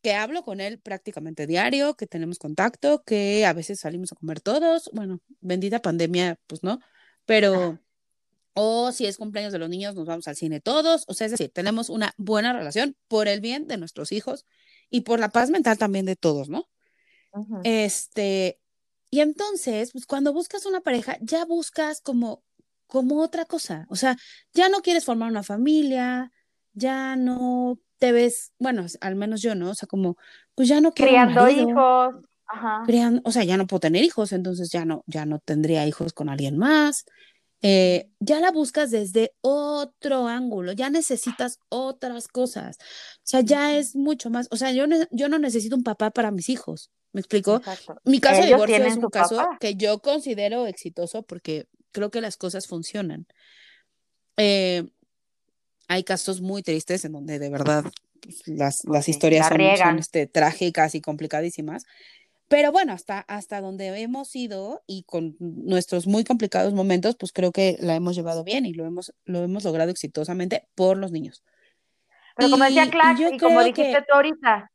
Que hablo con él prácticamente diario, que tenemos contacto, que a veces salimos a comer todos. Bueno, bendita pandemia, pues no, pero o si es cumpleaños de los niños, nos vamos al cine todos. O sea, es decir, tenemos una buena relación por el bien de nuestros hijos y por la paz mental también de todos, ¿no? Este, y entonces, pues cuando buscas una pareja, ya buscas como, como otra cosa. O sea, ya no quieres formar una familia, ya no te ves, bueno, al menos yo, ¿no? O sea, como, pues ya no quiero Criando marido, hijos. Ajá. criando- o sea, ya no puedo tener hijos, entonces ya no, ya no tendría hijos con alguien más. Eh, ya la buscas desde otro ángulo, ya necesitas otras cosas. O sea, ya es mucho más, o sea, yo, ne- yo no necesito un papá para mis hijos. ¿Me explico? Exacto. Mi caso de Ellos divorcio tienen es un caso papá. que yo considero exitoso porque creo que las cosas funcionan. Eh, hay casos muy tristes en donde de verdad pues, las, las historias la son, son, este, trágicas y complicadísimas. Pero bueno, hasta, hasta donde hemos ido y con nuestros muy complicados momentos, pues creo que la hemos llevado bien y lo hemos, lo hemos logrado exitosamente por los niños. Pero como decía Y- y y, como dijiste que- tú ahorita,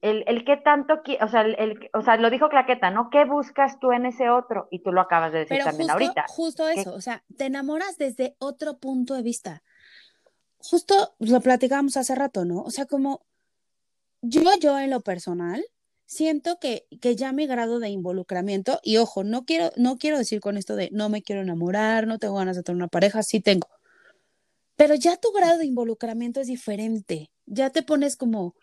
el, el qué tanto, o sea, el, el- o sea, lo dijo Claqueta, ¿no? ¿Qué buscas tú en ese otro? Y tú lo acabas de decir Pero también justo, ahorita. justo ¿Qué? eso, o sea, te enamoras desde otro punto de vista. Justo lo platicábamos hace rato, ¿no? O sea, como yo, yo en lo personal, siento que, que ya mi grado de involucramiento, y ojo, no quiero, no quiero decir con esto de no me quiero enamorar, no tengo ganas de tener una pareja, sí tengo. Pero ya tu grado de involucramiento es diferente. Ya te pones como,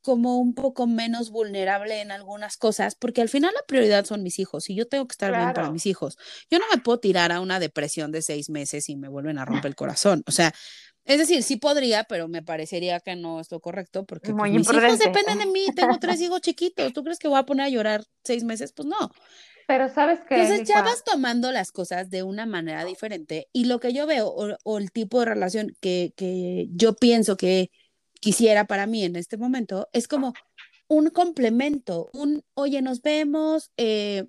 como un poco menos vulnerable en algunas cosas, porque al final la prioridad son mis hijos y yo tengo que estar bien para Claro. mis hijos. Yo no me puedo tirar a una depresión de seis meses y me vuelven a romper el corazón. O sea, es decir, sí podría, pero me parecería que no es lo correcto porque pues, mis hijos dependen de mí. Tengo tres hijos chiquitos. ¿Tú crees que voy a poner a llorar seis meses? Pues no. Pero sabes que Entonces ya vas tomando las cosas de una manera diferente y lo que yo veo o, o el tipo de relación que, que yo pienso que quisiera para mí en este momento es como un complemento, un, oye, nos vemos, eh,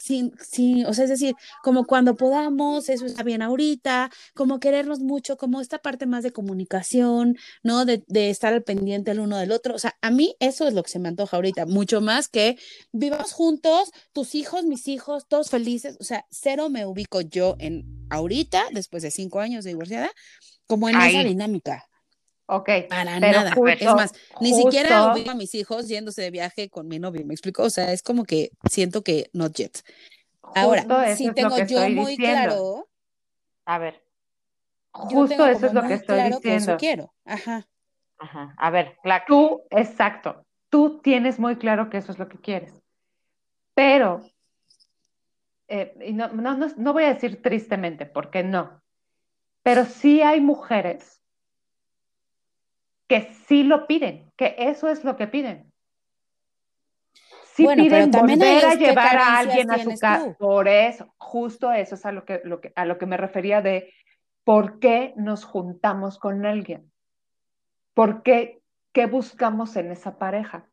sin, sin, o sea, es decir, como cuando podamos, eso está bien ahorita, como querernos mucho, como esta parte más de comunicación, ¿no? De, de estar al pendiente el uno del otro. O sea, a mí eso es lo que se me antoja ahorita, mucho más que vivamos juntos, tus hijos, mis hijos, todos felices. O sea, cero me ubico yo en ahorita, después de cinco años de divorciada, como en esa dinámica. Ok, Para pero nada. justo- es más, ni siquiera justo- ubico a mis hijos yéndose de viaje con mi novio, ¿me explico? O sea, es como que siento que not yet. Ahora, justo sí lo tengo yo muy diciendo. claro, A ver, Justo eso es lo que estoy claro que eso diciendo. quiero. Ajá. ajá, a ver, Clack. Tú, exacto, tú tienes muy claro que eso es lo que quieres. Pero, eh, y no, no, no, no voy a decir tristemente, porque no, pero sí hay mujeres que sí lo piden, que eso es lo que piden. Sí Bueno, piden volver a es qué llevar a alguien a su casa. Por eso, justo eso es a lo que, lo que, a lo que me refería de por qué nos juntamos con alguien. ¿Por qué? ¿Qué buscamos en esa pareja?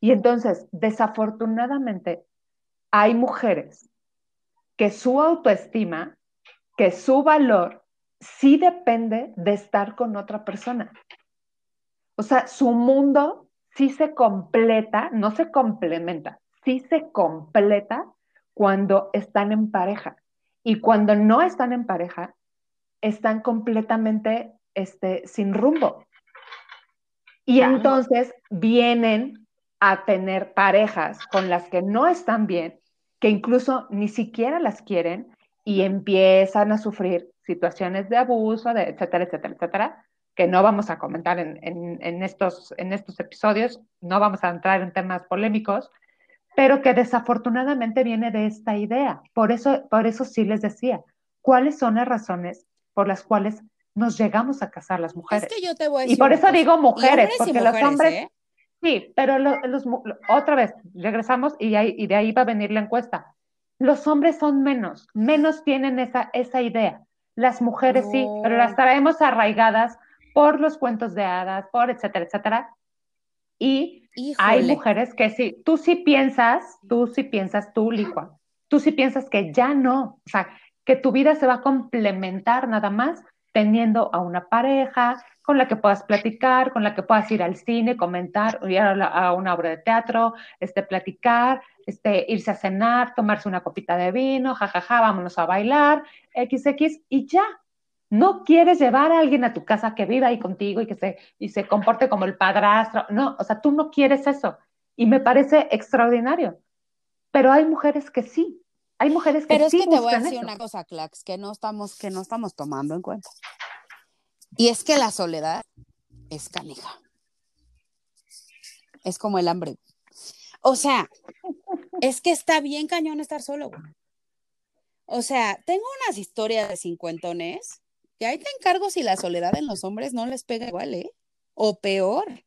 Y entonces, desafortunadamente, hay mujeres que su autoestima, que su valor, sí depende de estar con otra persona. O sea, su mundo sí se completa, no se complementa, sí se completa cuando están en pareja. Y cuando no están en pareja, están completamente este, sin rumbo. Y entonces vienen a tener parejas con las que no están bien, que incluso ni siquiera las quieren y empiezan a sufrir situaciones de abuso, de etcétera, etcétera, etcétera, que no vamos a comentar en, en, en estos, en estos episodios, no vamos a entrar en temas polémicos, pero que desafortunadamente viene de esta idea. Por eso, por eso sí les decía, ¿cuáles son las razones por las cuales nos llegamos a casar las mujeres? Es que yo te voy a Y decir por una eso cosa. digo Y mujeres, y porque los mujeres, hombres, ¿eh? sí, pero lo- los, mu- otra vez, regresamos y, ahí- y de ahí va a venir la encuesta. Los hombres son menos, menos tienen esa, esa idea. Las mujeres sí, No. pero las traemos arraigadas por los cuentos de hadas, por etcétera, etcétera. Y hay Híjole. mujeres que sí, tú sí piensas, tú sí piensas, tú, Licua, tú sí piensas que ya no, o sea, que tu vida se va a complementar nada más teniendo a una pareja con la que puedas platicar, con la que puedas ir al cine, comentar, ir a, la- a una obra de teatro, este, platicar, este, irse a cenar, tomarse una copita de vino, jajaja, vámonos a bailar, XX, y ya. No quieres llevar a alguien a tu casa que viva ahí contigo y que se, y se comporte como el padrastro. No, o sea, tú no quieres eso. Y me parece extraordinario. Pero hay mujeres que sí. Hay mujeres que Pero es sí que te voy a decir eso. una cosa, Clax, que no estamos, que no estamos tomando en cuenta. Y es que la soledad es canija. Es como el hambre. O sea, es que está bien cañón estar solo. güey. O sea, tengo unas historias de cincuentones que ahí te encargo si la soledad en los hombres no les pega igual, ¿eh? O peor.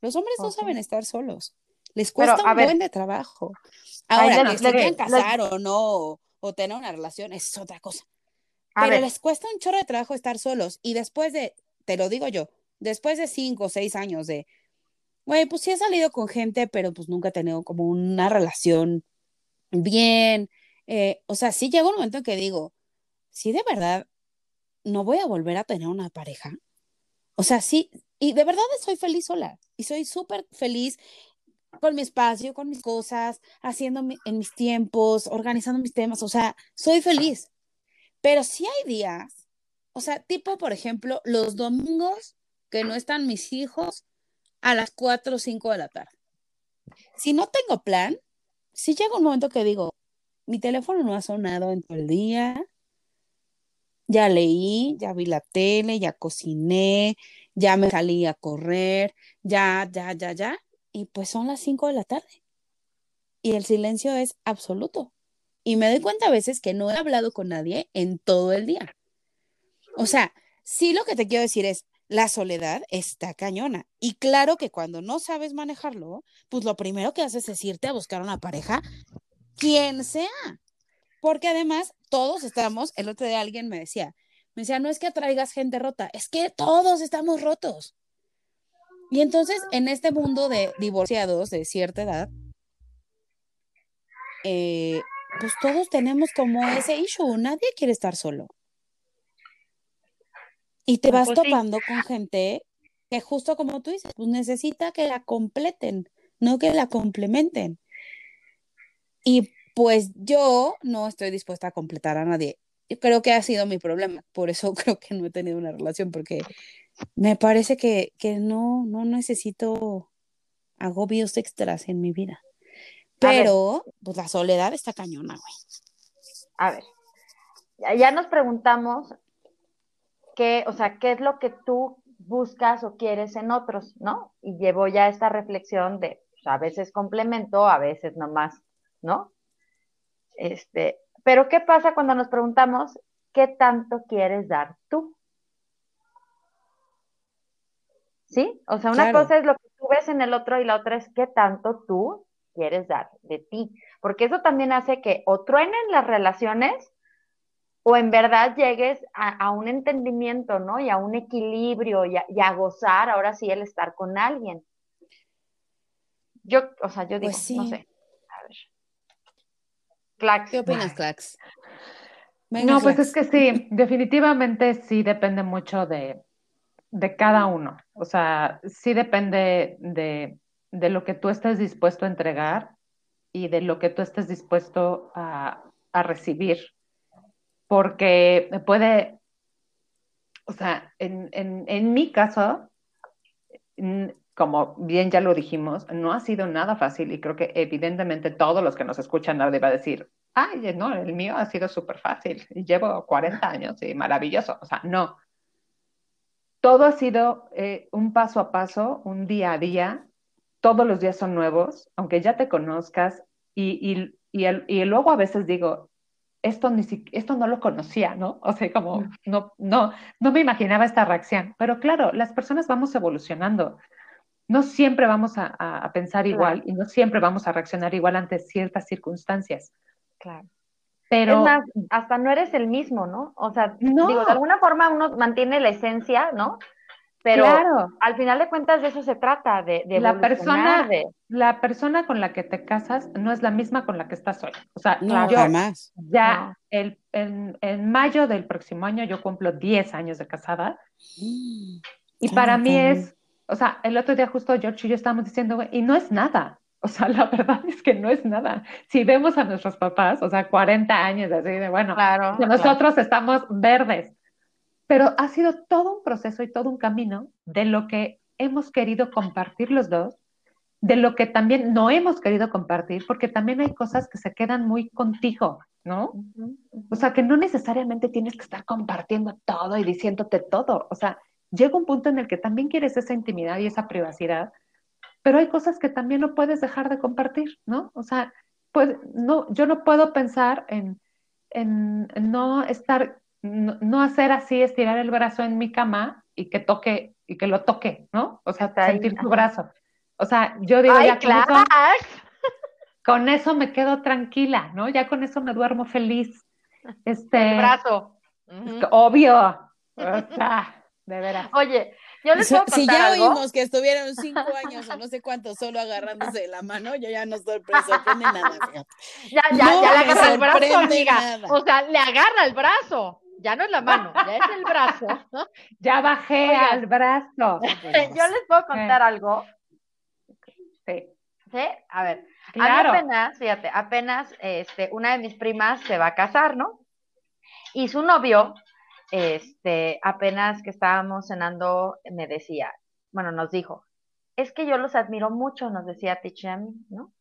Los hombres no saben estar solos. Les cuesta un ver. buen de trabajo. Ahora, le- que se quieran casar o no, o, o tener una relación, es otra cosa. A Pero ver, les cuesta un chorro de trabajo estar solos. Y después de, te lo digo yo, después de cinco o seis años de, güey, pues sí he salido con gente, pero pues nunca he tenido como una relación bien. Eh, o sea, sí llega un momento en que digo, sí, de verdad, no voy a volver a tener una pareja. O sea, sí, y de verdad soy feliz sola. Y soy súper feliz con mi espacio, con mis cosas, haciendo en mis tiempos, organizando mis temas. O sea, soy feliz. Pero sí hay días, o sea, tipo, por ejemplo, los domingos que no están mis hijos a las 4 o 5 de la tarde. Si no tengo plan, sí llega un momento que digo, mi teléfono no ha sonado en todo el día, ya leí, ya vi la tele, ya cociné, ya me salí a correr, ya, ya, ya, ya. y pues son las 5 de la tarde. Y el silencio es absoluto. Y me doy cuenta a veces que no he hablado con nadie en todo el día. O sea, sí lo que te quiero decir es, la soledad está cañona. Y claro que cuando no sabes manejarlo, pues lo primero que haces es irte a buscar una pareja, quien sea. Porque además todos estamos, el otro día alguien me decía, me decía, no es que atraigas gente rota, es que todos estamos rotos. Y entonces, en este mundo de divorciados de cierta edad, eh, pues todos tenemos como ese issue, nadie quiere estar solo. Y te vas Pues sí. topando con gente que justo como tú dices, pues necesita que la completen, no que la complementen. Y pues yo no estoy dispuesta a completar a nadie. Yo creo que ha sido mi problema, por eso creo que no he tenido una relación, porque me parece que, que no, no necesito agobios extras en mi vida. Pero, pues la soledad está cañona, güey. A ver, ya, ya nos preguntamos qué, o sea, qué es lo que tú buscas o quieres en otros, ¿no? Y llevo ya esta reflexión de, pues, a veces complemento, a veces nomás, ¿no? Este, pero ¿qué pasa cuando nos preguntamos qué tanto quieres dar tú? ¿Sí? O sea, una Claro. cosa es lo que tú ves en el otro y la otra es qué tanto tú quieres dar de ti. Porque eso también hace que o truenen las relaciones o en verdad llegues a, a un entendimiento, ¿no? Y a un equilibrio y a, y a gozar ahora sí el estar con alguien. Yo, o sea, yo digo, Pues sí. no sé. Clax. ¿Qué opinas, Clax? No, pues es que sí, definitivamente sí depende mucho de, de cada uno. O sea, sí depende de, de lo que tú estés dispuesto a entregar y de lo que tú estés dispuesto a, a recibir. Porque puede, o sea, en, en, en mi caso, como bien ya lo dijimos, no ha sido nada fácil y creo que evidentemente todos los que nos escuchan nadie va a decir, ay, no, el mío ha sido súper fácil llevo 40 años y maravilloso. O sea, no. Todo ha sido eh, un paso a paso, un día a día. Todos los días son nuevos, aunque ya te conozcas y, y, y, el- y luego a veces digo, esto, ni si- esto no lo conocía, ¿no? O sea, como no, no, no me imaginaba esta reacción. Pero claro, las personas vamos evolucionando. No siempre vamos a, a- a pensar igual y no siempre vamos a reaccionar igual ante ciertas circunstancias. Claro. Pero es más, hasta no eres el mismo, ¿no? O sea, No. digo, de alguna forma uno mantiene la esencia, ¿no? Pero claro, al final de cuentas de eso se trata, de, de La persona- de- la persona con la que te casas no es la misma con la que estás hoy. O sea, No, yo jamás. ya No. el, en, en mayo del próximo año yo cumplo 10 años de casada y Qué para mí es, o sea, el otro día justo George y yo estábamos diciendo, güey, y no es nada. O sea, la verdad es que no es nada. Si vemos a nuestros papás, o sea, 40 años así de, bueno, Claro. nosotros estamos verdes. Pero ha sido todo un proceso y todo un camino de lo que hemos querido compartir los dos, de lo que también no hemos querido compartir, porque también hay cosas que se quedan muy contigo, ¿no? Ujú. O sea, que no necesariamente tienes que estar compartiendo todo y diciéndote todo. O sea, llega un punto en el que también quieres esa intimidad y esa privacidad, pero hay cosas que también no puedes dejar de compartir, ¿no? O sea, pues no, yo no puedo pensar en, en no estar, no, no hacer así, estirar el brazo en mi cama y que toque, y que lo toque, ¿no? O sea, Está ahí, sentir tu ajá. brazo. O sea, yo digo, Ay, ya con eso, con eso me quedo tranquila, ¿no? Ya con eso me duermo feliz. Este, El brazo. Ujú. que obvio. O sea, de veras. Oye, yo les Si, puedo si contar ya algo. oímos que estuvieron cinco años o no sé cuántos solo agarrándose de la mano, yo ya no estoy me sorprende nada, fíjate. Ya, ya, No ya le agarra el brazo, sorprende amiga. nada. O sea, le agarra el brazo. Ya no es la mano, ya es el brazo. Ya bajé Oigan. al brazo. Yo les puedo contar algo. Sí, ¿Sí? A ver, a mí claro. apenas, fíjate, apenas este, una de mis primas se va a casar, ¿no? Y su novio, este, apenas que estábamos cenando, me decía, bueno, nos dijo, es que yo los admiro mucho, nos decía Tichami, ¿no?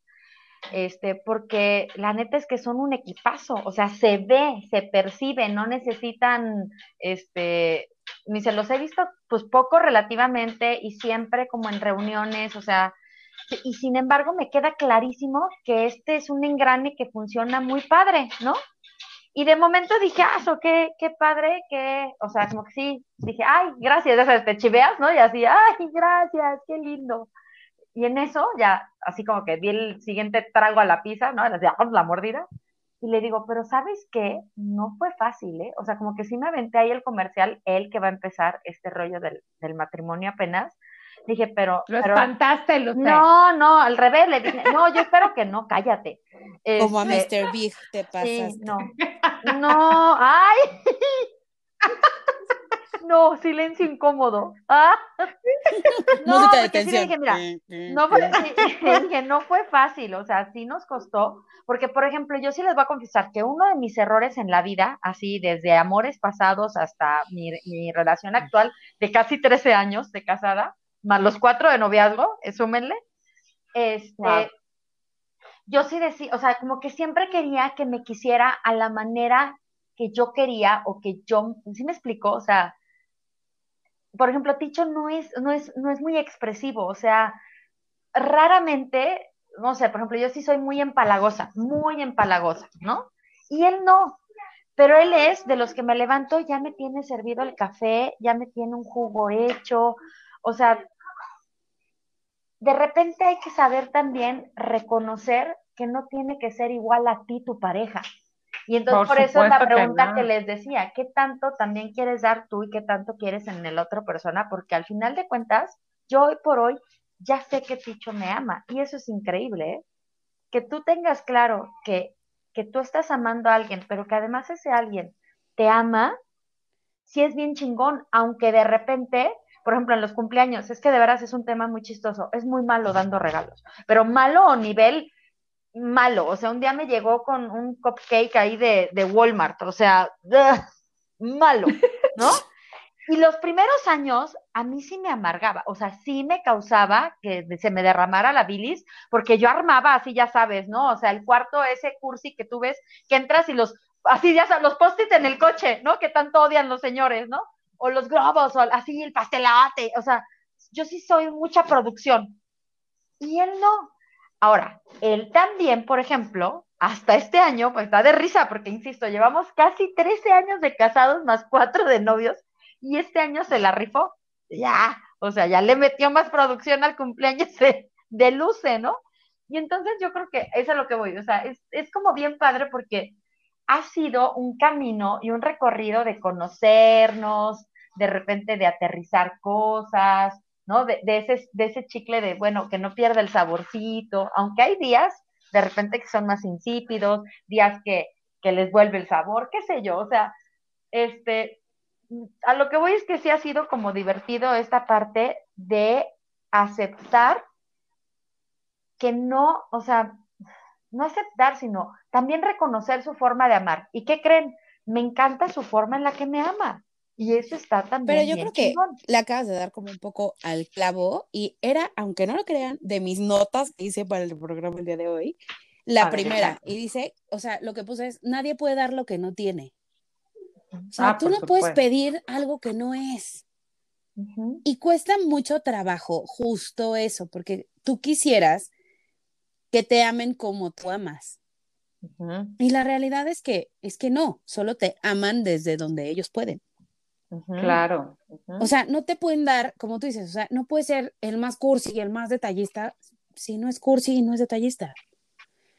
Este, porque la neta es que son un equipazo, o sea, se ve, se percibe, no necesitan, este, ni se los he visto, pues poco relativamente y siempre como en reuniones, o sea, y sin embargo me queda clarísimo que este es un engrane que funciona muy padre, ¿no? Y de momento dije, ah, eso qué, qué padre, que, o sea, como que sí, dije, ay, gracias, ya sabes, te chiveas, ¿no? Y así, ay, gracias, qué lindo. Y en eso ya, así como que di el siguiente trago a la pizza, ¿no? La mordida. Y le digo, pero ¿sabes qué? No fue fácil, ¿eh? O sea, como que sí me aventé ahí el comercial, él que va a empezar este rollo del, del matrimonio apenas. Dije, pero... Lo pero, espantaste. No, no, al revés, le dije, no, yo espero que no, cállate. Como a Este, Mr. Big te pasas. Sí, no. No, ay. No, silencio incómodo. Ah. No, Música de porque sí le tensión. dije, mira, no fue, sí, le dije, no fue fácil, o sea, sí nos costó, porque por ejemplo, yo sí les voy a confesar que uno de mis errores en la vida, así desde amores pasados hasta mi, mi relación actual de casi 13 años de casada, más los cuatro de noviazgo, eh, súmenle, este, Wow. yo sí decía, o sea, como que siempre quería que me quisiera a la manera que yo quería o que yo, ¿sí me explico? O sea, por ejemplo, Ticho no es, no es, no es muy expresivo, o sea, raramente, no sé, por ejemplo, yo sí soy muy empalagosa, muy empalagosa, ¿no? Y él no, pero él es de los que me levanto, ya me tiene servido el café, ya me tiene un jugo hecho, o sea, de repente hay que saber también reconocer que no tiene que ser igual a ti tu pareja. Y entonces Por por, eso es la que pregunta no. que les decía, ¿qué tanto también quieres dar tú y qué tanto quieres en el otra persona? Porque al final de cuentas, yo hoy por hoy ya sé que Ticho me ama y eso es increíble, ¿eh? Que tú tengas claro que, que tú estás amando a alguien, pero que además ese alguien te ama, sí es bien chingón, aunque de repente, por ejemplo, en los cumpleaños, es que de veras es un tema muy chistoso, es muy malo dando regalos, pero malo a nivel malo, o sea, un día me llegó con un cupcake ahí de, Walmart, o sea, malo, ¿no? Y los primeros años a mí sí me amargaba, o sea, sí me causaba que se me derramara la bilis, porque yo armaba así, ya sabes, ¿no? O sea, el cuarto ese cursi que tú ves, que entras y los, así ya sabes, los post-it en el coche, ¿no? Que tanto odian los señores, ¿no? O los globos, o así el pastelate, o sea, yo sí soy mucha producción. Y él no. Ahora, él también, por ejemplo, hasta este año, pues está de risa, porque insisto, llevamos casi 13 años de casados más 4 de novios, y este año se la rifó. Ya, o sea, ya le metió más producción al cumpleaños de, de Luce, ¿no? Y entonces yo creo que eso es lo que voy, o sea, es, es como bien padre porque ha sido un camino y un recorrido de conocernos, de repente de aterrizar cosas, ¿no? De, de, ese, de ese chicle de, bueno, que no pierda el saborcito, aunque hay días de repente que son más insípidos, días que, que les vuelve el sabor, qué sé yo, o sea, este, a lo que voy es que sí ha sido como divertido esta parte de aceptar que no, o sea, no aceptar, sino también reconocer su forma de amar. ¿Y qué creen? Me encanta su forma en la que me ama. Y eso está también. Pero yo bien creo que chingón. le acabas de dar como un poco al clavo y era, aunque no lo crean, de mis notas que hice para el programa el día de hoy, la ver, primera. Y dice, o sea, lo que puse es, nadie puede dar lo que no tiene. O sea, Ah, tú no puedes pedir algo que no es. Y cuesta mucho trabajo justo eso, porque tú quisieras que te amen como tú amas. Y la realidad es que es que no, solo te aman desde donde ellos pueden. Claro. O sea, no te pueden dar, como tú dices, o sea, no puede ser el más cursi y el más detallista si no es cursi y no es detallista.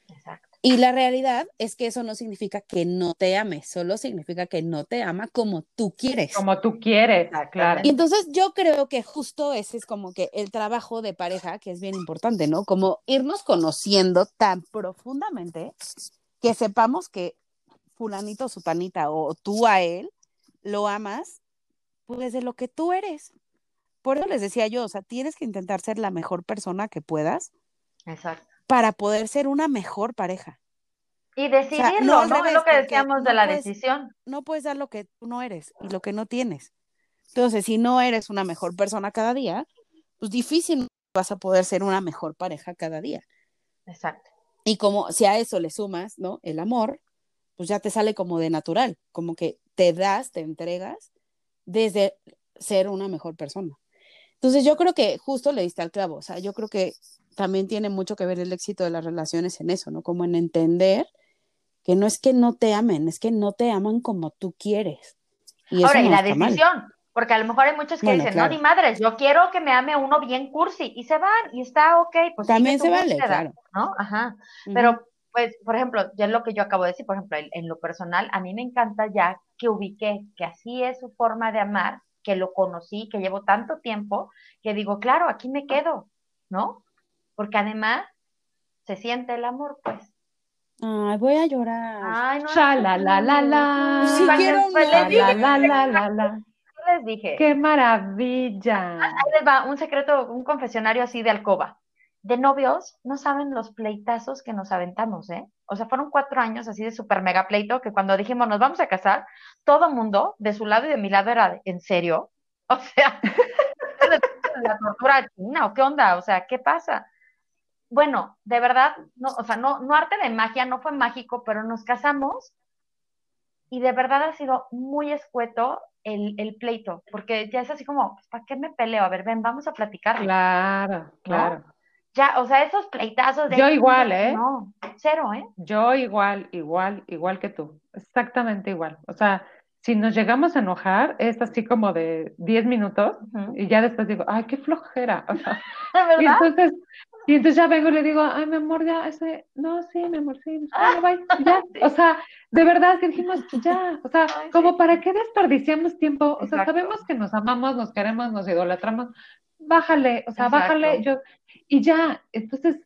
Exacto. Y la realidad es que eso no significa que no te ame, solo significa que no te ama como tú quieres. Como tú quieres, claro. Y entonces yo creo que justo ese es como que el trabajo de pareja, que es bien importante, ¿no? Como irnos conociendo tan profundamente que sepamos que fulanito, sutanita o tú a él lo amas pues desde lo que tú eres. Por eso les decía yo, o sea, tienes que intentar ser la mejor persona que puedas Exacto. para poder ser una mejor pareja. Y decidirlo, no Es lo que decíamos no de la puedes- decisión. No puedes dar lo que tú no eres y lo que no tienes. Entonces, si no eres una mejor persona cada día, pues difícil vas a poder ser una mejor pareja cada día. Exacto. Y como si a eso le sumas, ¿no? El amor, pues ya te sale como de natural, como que te das, te entregas desde ser una mejor persona. Entonces yo creo que justo le diste al clavo, o sea, yo creo que también tiene mucho que ver el éxito de las relaciones en eso, ¿no? Como en entender que no es que no te amen, es que no te aman como tú quieres. Y Ahora, y la decisión, porque a lo mejor hay muchos que dicen, no, ni madres, yo quiero que me ame uno bien cursi, y se van, y está ok, pues también se vale, claro. ¿no? Ajá, pero pues, por ejemplo, ya es lo que yo acabo de decir, por ejemplo, en, lo personal, a mí me encanta ya que ubiqué que así es su forma de amar, que lo conocí, que llevo tanto tiempo, que digo, claro, aquí me quedo, ¿no? Porque además se siente el amor, pues. Ay, voy a llorar. Ay, no. la, la, la, la. Sí, quiero la, la, la, la, la. Les dije. ¡Qué maravilla! Ahí les va un secreto, un confesionario así de alcoba de novios no saben los pleitazos que nos aventamos, ¿eh? O sea, fueron cuatro años así de super mega pleito que cuando dijimos nos vamos a casar, todo mundo de su lado y de mi lado era, ¿en serio? O sea, la tortura china o qué onda, o sea, ¿qué pasa? Bueno, de verdad, no, o sea, no, no arte de magia, no fue mágico, pero nos casamos y de verdad ha sido muy escueto el, el pleito, porque ya es así como, ¿para qué me peleo? A ver, ven, vamos a platicar. Claro, claro. Ya, o sea, esos pleitazos de... Yo igual, ¿eh? No, cero, ¿eh? Yo igual, igual, igual que tú. Exactamente igual. O sea, si nos llegamos a enojar, es así como de 10 minutos y ya después digo, ay, qué flojera. O sea, y entonces, y entonces ya vengo y le digo, ay, mi amor, ya, ese, no, sí, mi amor, sí, ya. O sea, de verdad que dijimos, ya, o sea, como para qué desperdiciamos tiempo. O sea, sabemos que nos amamos, nos queremos, nos idolatramos, bájale, o sea, bájale, yo, y ya, entonces,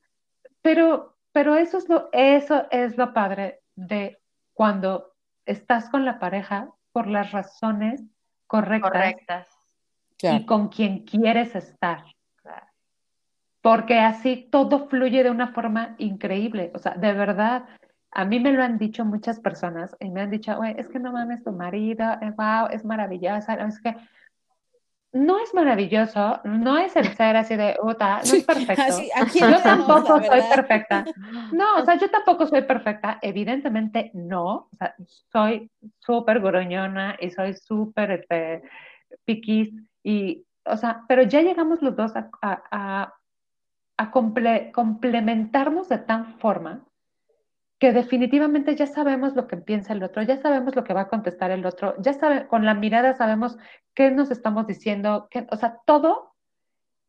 pero, pero eso es lo, eso es lo padre de cuando estás con la pareja por las razones correctas, y con quien quieres estar. Porque así todo fluye de una forma increíble. O sea, de verdad, a mí me lo han dicho muchas personas y me han dicho, es que no mames tu marido, wow, eh, es maravillosa, es que no es maravilloso, no es el ser así de, Uta, no es perfecto. yo tampoco soy perfecta. No, o sea, yo tampoco soy perfecta, evidentemente no. O sea, soy súper gruñona y soy súper este, piquis y, o sea, pero ya llegamos los dos a, a, a complementarnos de tal forma que definitivamente ya sabemos lo que piensa el otro, ya sabemos lo que va a contestar el otro, ya sabe, con la mirada sabemos qué nos estamos diciendo, qué, o sea, todo.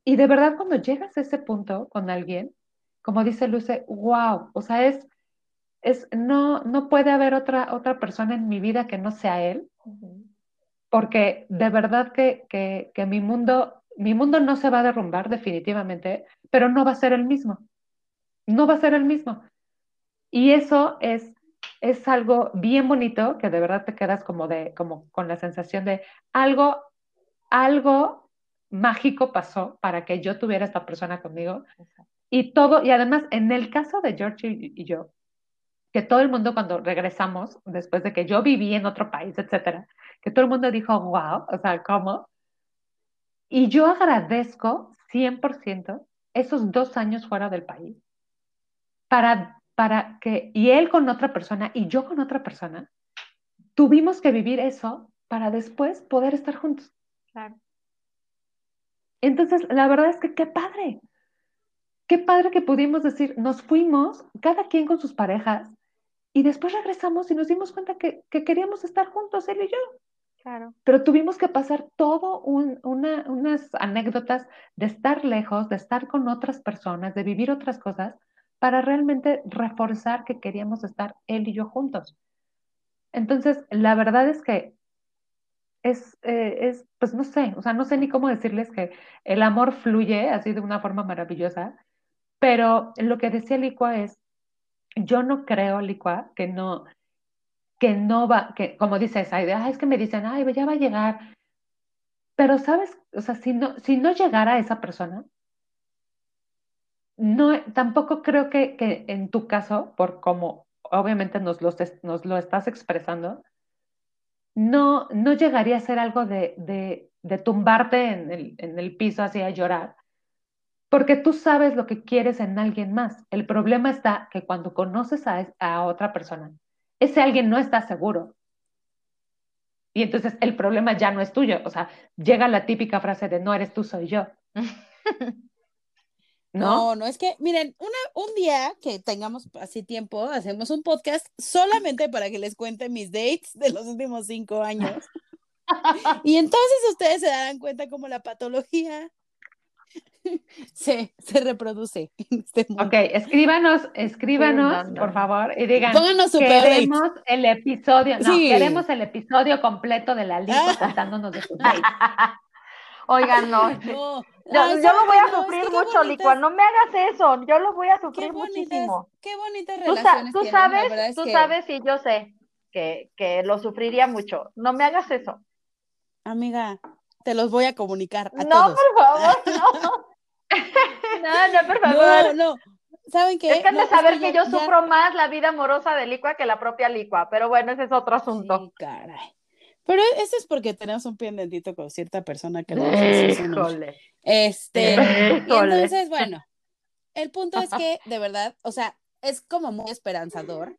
Y de verdad cuando llegas a ese punto con alguien, como dice Luce, wow, o sea, es, es no, no puede haber otra, otra persona en mi vida que no sea él, porque de verdad que, que, que mi mundo, mi mundo no se va a derrumbar definitivamente, pero no va a ser el mismo, no va a ser el mismo y eso es, es algo bien bonito que de verdad te quedas como, de, como con la sensación de algo, algo mágico pasó para que yo tuviera esta persona conmigo. Y todo, y además en el caso de George y, yo, que todo el mundo cuando regresamos, después de que yo viví en otro país, etcétera, que todo el mundo dijo, wow, o sea, ¿cómo? Y yo agradezco 100% esos dos años fuera del país para para que, y él con otra persona y yo con otra persona, tuvimos que vivir eso para después poder estar juntos. Claro. Entonces, la verdad es que qué padre. Qué padre que pudimos decir, nos fuimos, cada quien con sus parejas, y después regresamos y nos dimos cuenta que, queríamos estar juntos, él y yo. Claro. Pero tuvimos que pasar todo unas anécdotas de estar lejos, de estar con otras personas, de vivir otras cosas, para realmente reforzar que queríamos estar él y yo juntos. Entonces, la verdad es que es, eh, es, pues no sé, o sea, no sé ni cómo decirles que el amor fluye así de una forma maravillosa, pero lo que decía Licua es, yo no creo, Licua, que no, que no va, que como dice esa idea, es que me dicen, ay, ya va a llegar, pero sabes, o sea, si no, si no llegara esa persona, no, tampoco creo que, en tu caso, por como obviamente nos lo, nos lo estás expresando, no, no llegaría a ser algo de, tumbarte en el, en el, piso así a llorar, porque tú sabes lo que quieres en alguien más. El problema está que cuando conoces a, a otra persona, ese alguien no está seguro. Y entonces el problema ya no es tuyo. O sea, llega la típica frase de no eres tú, soy yo. No, no, es que, miren, una, un día que tengamos así tiempo, hacemos un podcast solamente para que les cuente mis dates de los últimos cinco años. y entonces ustedes se darán cuenta cómo la patología se, se reproduce en este mundo. Ok, escríbanos, escríbanos, Sí, no, no. por favor, y digan, Pónganos queremos el episodio, no, Sí. queremos el episodio completo de la lista Ah. contándonos de sus dates. Oigan, no. No, Yo, ay, yo ¿saben lo voy a No, sufrir mucho, bonitas- Licua. No me hagas eso. Yo lo voy a Qué sufrir bonitas, muchísimo. qué bonitas relaciones tú sabes, tú que- sabes y yo sé que, que lo sufriría mucho. No me hagas eso. Amiga, te los voy a comunicar a no, todos. por favor, no. No, no, por No, favor. no. ¿Saben qué? es que han No, de saber que yo ya- sufro más la vida amorosa de Licua que la propia Licua, pero bueno, ese es otro asunto. Sí, caray. Pero eso es porque tenemos un pendentito con cierta persona que lo. Híjole. Este, y Híjole. entonces, bueno, el punto es que, de verdad, o sea, es como muy esperanzador,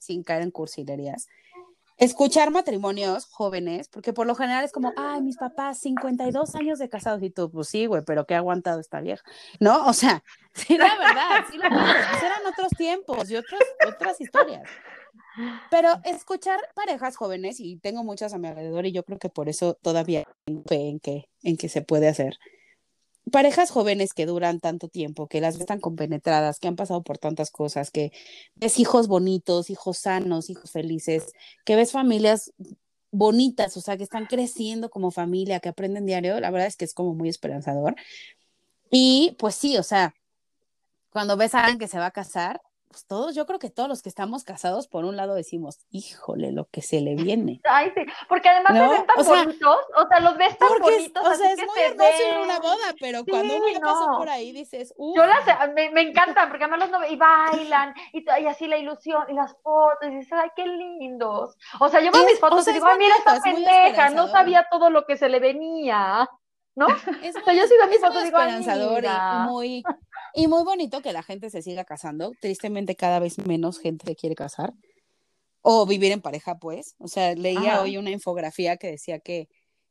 sin caer en cursilerías, escuchar matrimonios jóvenes, porque por lo general es como, ay, mis papás, 52 años de casados, y tú, pues sí, güey, pero qué ha aguantado esta vieja, ¿no? O sea, sí, la verdad, sí piensas, pues eran otros tiempos y otras, otras historias. Pero escuchar parejas jóvenes, y tengo muchas a mi alrededor, y yo creo que por eso todavía tengo fe en que, en que se puede hacer. Parejas jóvenes que duran tanto tiempo, que las ves tan compenetradas, que han pasado por tantas cosas, que ves hijos bonitos, hijos sanos, hijos felices, que ves familias bonitas, o sea, que están creciendo como familia, que aprenden diario, la verdad es que es como muy esperanzador. Y pues sí, o sea, cuando ves a alguien que se va a casar, pues todos, yo creo que todos los que estamos casados, por un lado decimos, híjole, lo que se le viene. Ay, sí, porque además ¿No? se ven tan O sea, bonitos, o sea, los ves tan Porque bonitos, o sea, es que muy se hermoso ir a ven. una boda, pero cuando uno no. por ahí dices, uff, Yo las, me, me encantan, porque además los no y bailan, y, así la ilusión, y las fotos, y dices, ay, qué lindos. O sea, yo veo mis fotos o sea, y digo, ay, mira bonito, esta es muy pendeja, no sabía todo lo que se le venía, ¿no? es O sea, yo sí veo mis muy fotos y digo, esperanzador y- muy y muy bonito que la gente se siga casando. Tristemente cada vez menos gente se quiere casar o vivir en pareja, pues. O sea, leía Ajá. hoy una infografía que decía que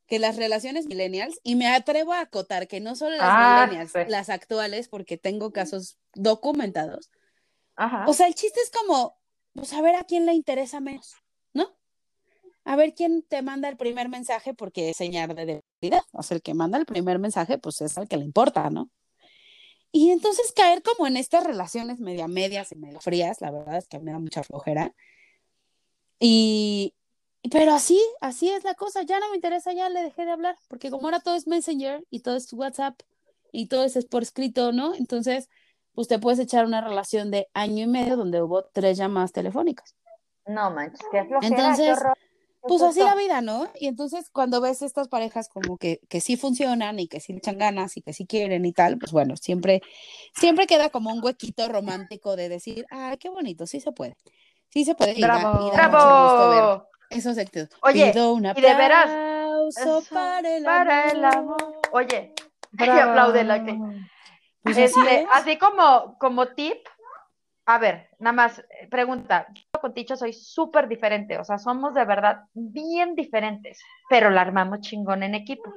que las relaciones millennials y me atrevo a acotar que no solo las Ah, millennials, sí. las actuales porque tengo casos documentados. Ajá. O sea, el chiste es como pues a ver a quién le interesa menos, ¿no? A ver quién te manda el primer mensaje porque es señal de debilidad. O sea, el que manda el primer mensaje, pues es al que le importa, ¿no? Y entonces caer como en estas relaciones media medias y medio frías, la verdad es que me da mucha flojera. Y, pero así, así es la cosa, ya no me interesa, ya le dejé de hablar, porque como ahora todo es Messenger y todo es WhatsApp y todo es por escrito, ¿no? Entonces, pues te puedes echar una relación de año y medio donde hubo tres llamadas telefónicas. No manches, qué flojera, Entonces, qué horror. Pues así la vida, ¿no? Y entonces cuando ves estas parejas como que, que sí funcionan y que sí echan ganas y que sí quieren y tal, pues bueno, siempre, siempre queda como un huequito romántico de decir, ay, qué bonito, sí se puede. Sí se puede. y da- Bravo. y da ver ¡Bravo! esos éxitos. Oye, Pido un y de veras, Eso, para el para el amor. Oye, y Bravo. apláudela, que- Pues Este, así es. así como, como tip, a ver, nada más, eh, pregunta, con Ticho soy súper diferente, o sea, somos de verdad bien diferentes, pero la armamos chingón en equipo.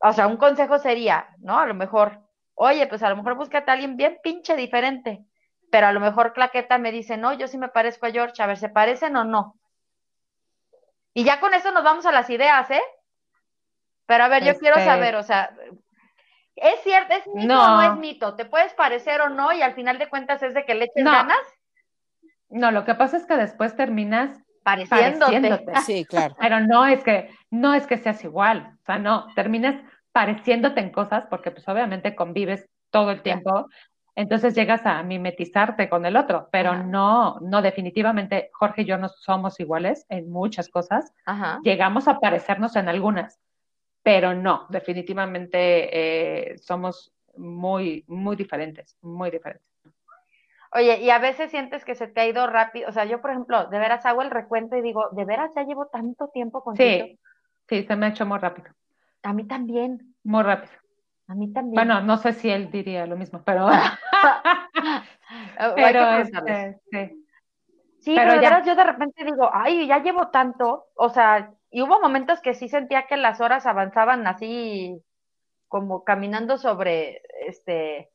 O sea, un consejo sería, ¿no? A lo mejor, oye, pues a lo mejor búscate a alguien bien pinche diferente, pero a lo mejor Claqueta me dice, no, yo sí me parezco a George, a ver, ¿se parecen o no? Y ya con eso nos vamos a las ideas, ¿eh? Pero a ver, yo quiero saber, o sea, ¿es cierto, es mito No. o no es mito? ¿Te puedes parecer o no? Y al final de cuentas es de que le eches No. ganas No, lo que pasa es que después terminas pareciéndote. pareciéndote. Sí, claro. Pero no es que, no es que seas igual, o sea, no, terminas pareciéndote en cosas porque pues obviamente convives todo el tiempo, entonces llegas a mimetizarte con el otro, pero Ajá. no, no, definitivamente Jorge y yo no somos iguales en muchas cosas, Ajá. llegamos a parecernos en algunas, pero no, definitivamente eh, somos muy, muy diferentes, muy diferentes. Oye, y a veces sientes que se te ha ido rápido. O sea, yo, por ejemplo, de veras hago el recuento y digo, ¿de veras ya llevo tanto tiempo contigo? Sí, sí, se me ha hecho muy rápido, A mí también. muy rápido. A mí también. Bueno, no sé si él diría lo mismo, pero, pero este, sí. Sí, Pero pero de ya. yo de repente digo, ay, ya llevo tanto, o sea, y hubo momentos que sí sentía que las horas avanzaban así como caminando sobre, este,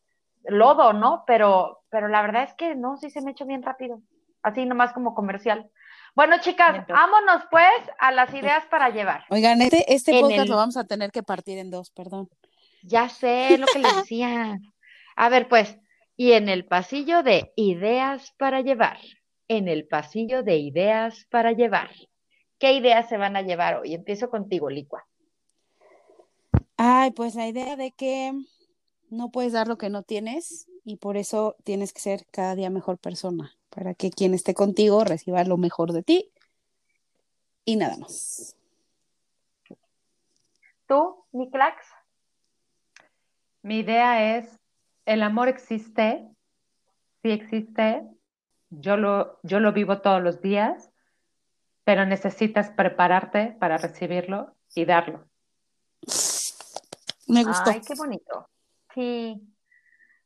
lodo, ¿no? Pero, pero la verdad es que no, sí se me echó bien rápido. Así nomás como comercial. Bueno, chicas, vámonos pues a las ideas para llevar. Oigan, este, este podcast lo vamos a tener que partir en dos, perdón. Ya sé lo que les decía. A ver, pues, y en el pasillo de ideas para llevar, en el pasillo de ideas para llevar. ¿Qué ideas se van a llevar hoy? Empiezo contigo, Licua. Ay, pues la idea de que no puedes dar lo que no tienes y por eso tienes que ser cada día mejor persona para que quien esté contigo reciba lo mejor de ti y nada más. ¿Tú, Niklax? Mi idea es, el amor existe, sí existe, yo lo, yo lo vivo todos los días, pero necesitas prepararte para recibirlo y darlo. Me gustó. Ay, qué bonito. Sí.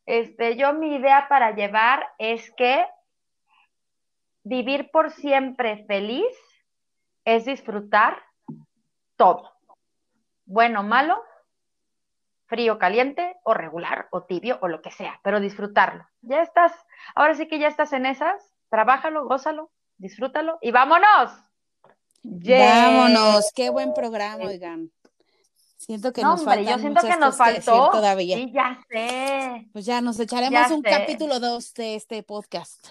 Este, yo mi idea para llevar es que vivir por siempre feliz es disfrutar todo. Bueno, malo, frío, caliente o regular o tibio o lo que sea, pero disfrutarlo. Ya estás, ahora sí que ya estás en esas, trabájalo, gózalo, disfrútalo y vámonos. Vámonos, qué buen programa, oigan. Siento que nos faltan yo siento que nos faltó todavía. Sí, ya sé. Pues ya nos echaremos un capítulo 2 de este podcast.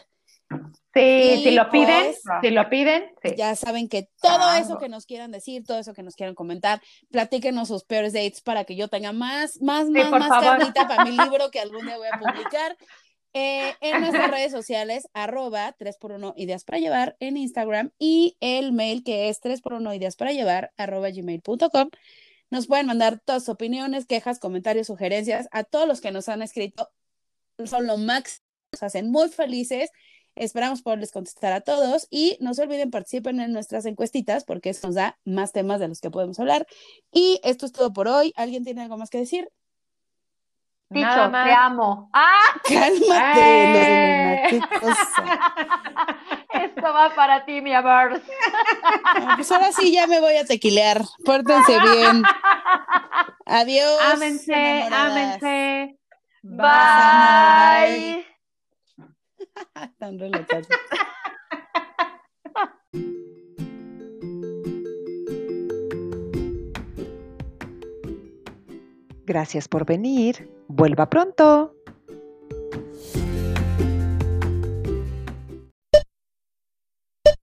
Sí, si lo piden, pues, si lo piden, ya saben que todo eso que nos quieran decir, todo eso que nos quieran comentar, platíquenos sus peores dates para que yo tenga más, más, más, más carnita para mi libro que algún día voy a publicar. Eh, en nuestras redes sociales, arroba 3x1 ideas para llevar en Instagram y el mail que es 3x1 ideas para llevar arroba gmail.com. Nos pueden mandar todas sus opiniones, quejas, comentarios, sugerencias. A todos los que nos han escrito, son lo máximo, nos hacen muy felices. Esperamos poderles contestar a todos y no se olviden participen en nuestras encuestitas porque eso nos da más temas de los que podemos hablar. Y esto es todo por hoy. ¿Alguien tiene algo más que decir? Dicho, te amo. ¡Ah! Cálmate, ¡Eh! Esto va para ti, mi amor. pues ahora sí ya me voy a tequilear. Pórtense bien. Adiós. Ámense, ámense. Bye. Tan relajados. Gracias por venir. Vuelva pronto.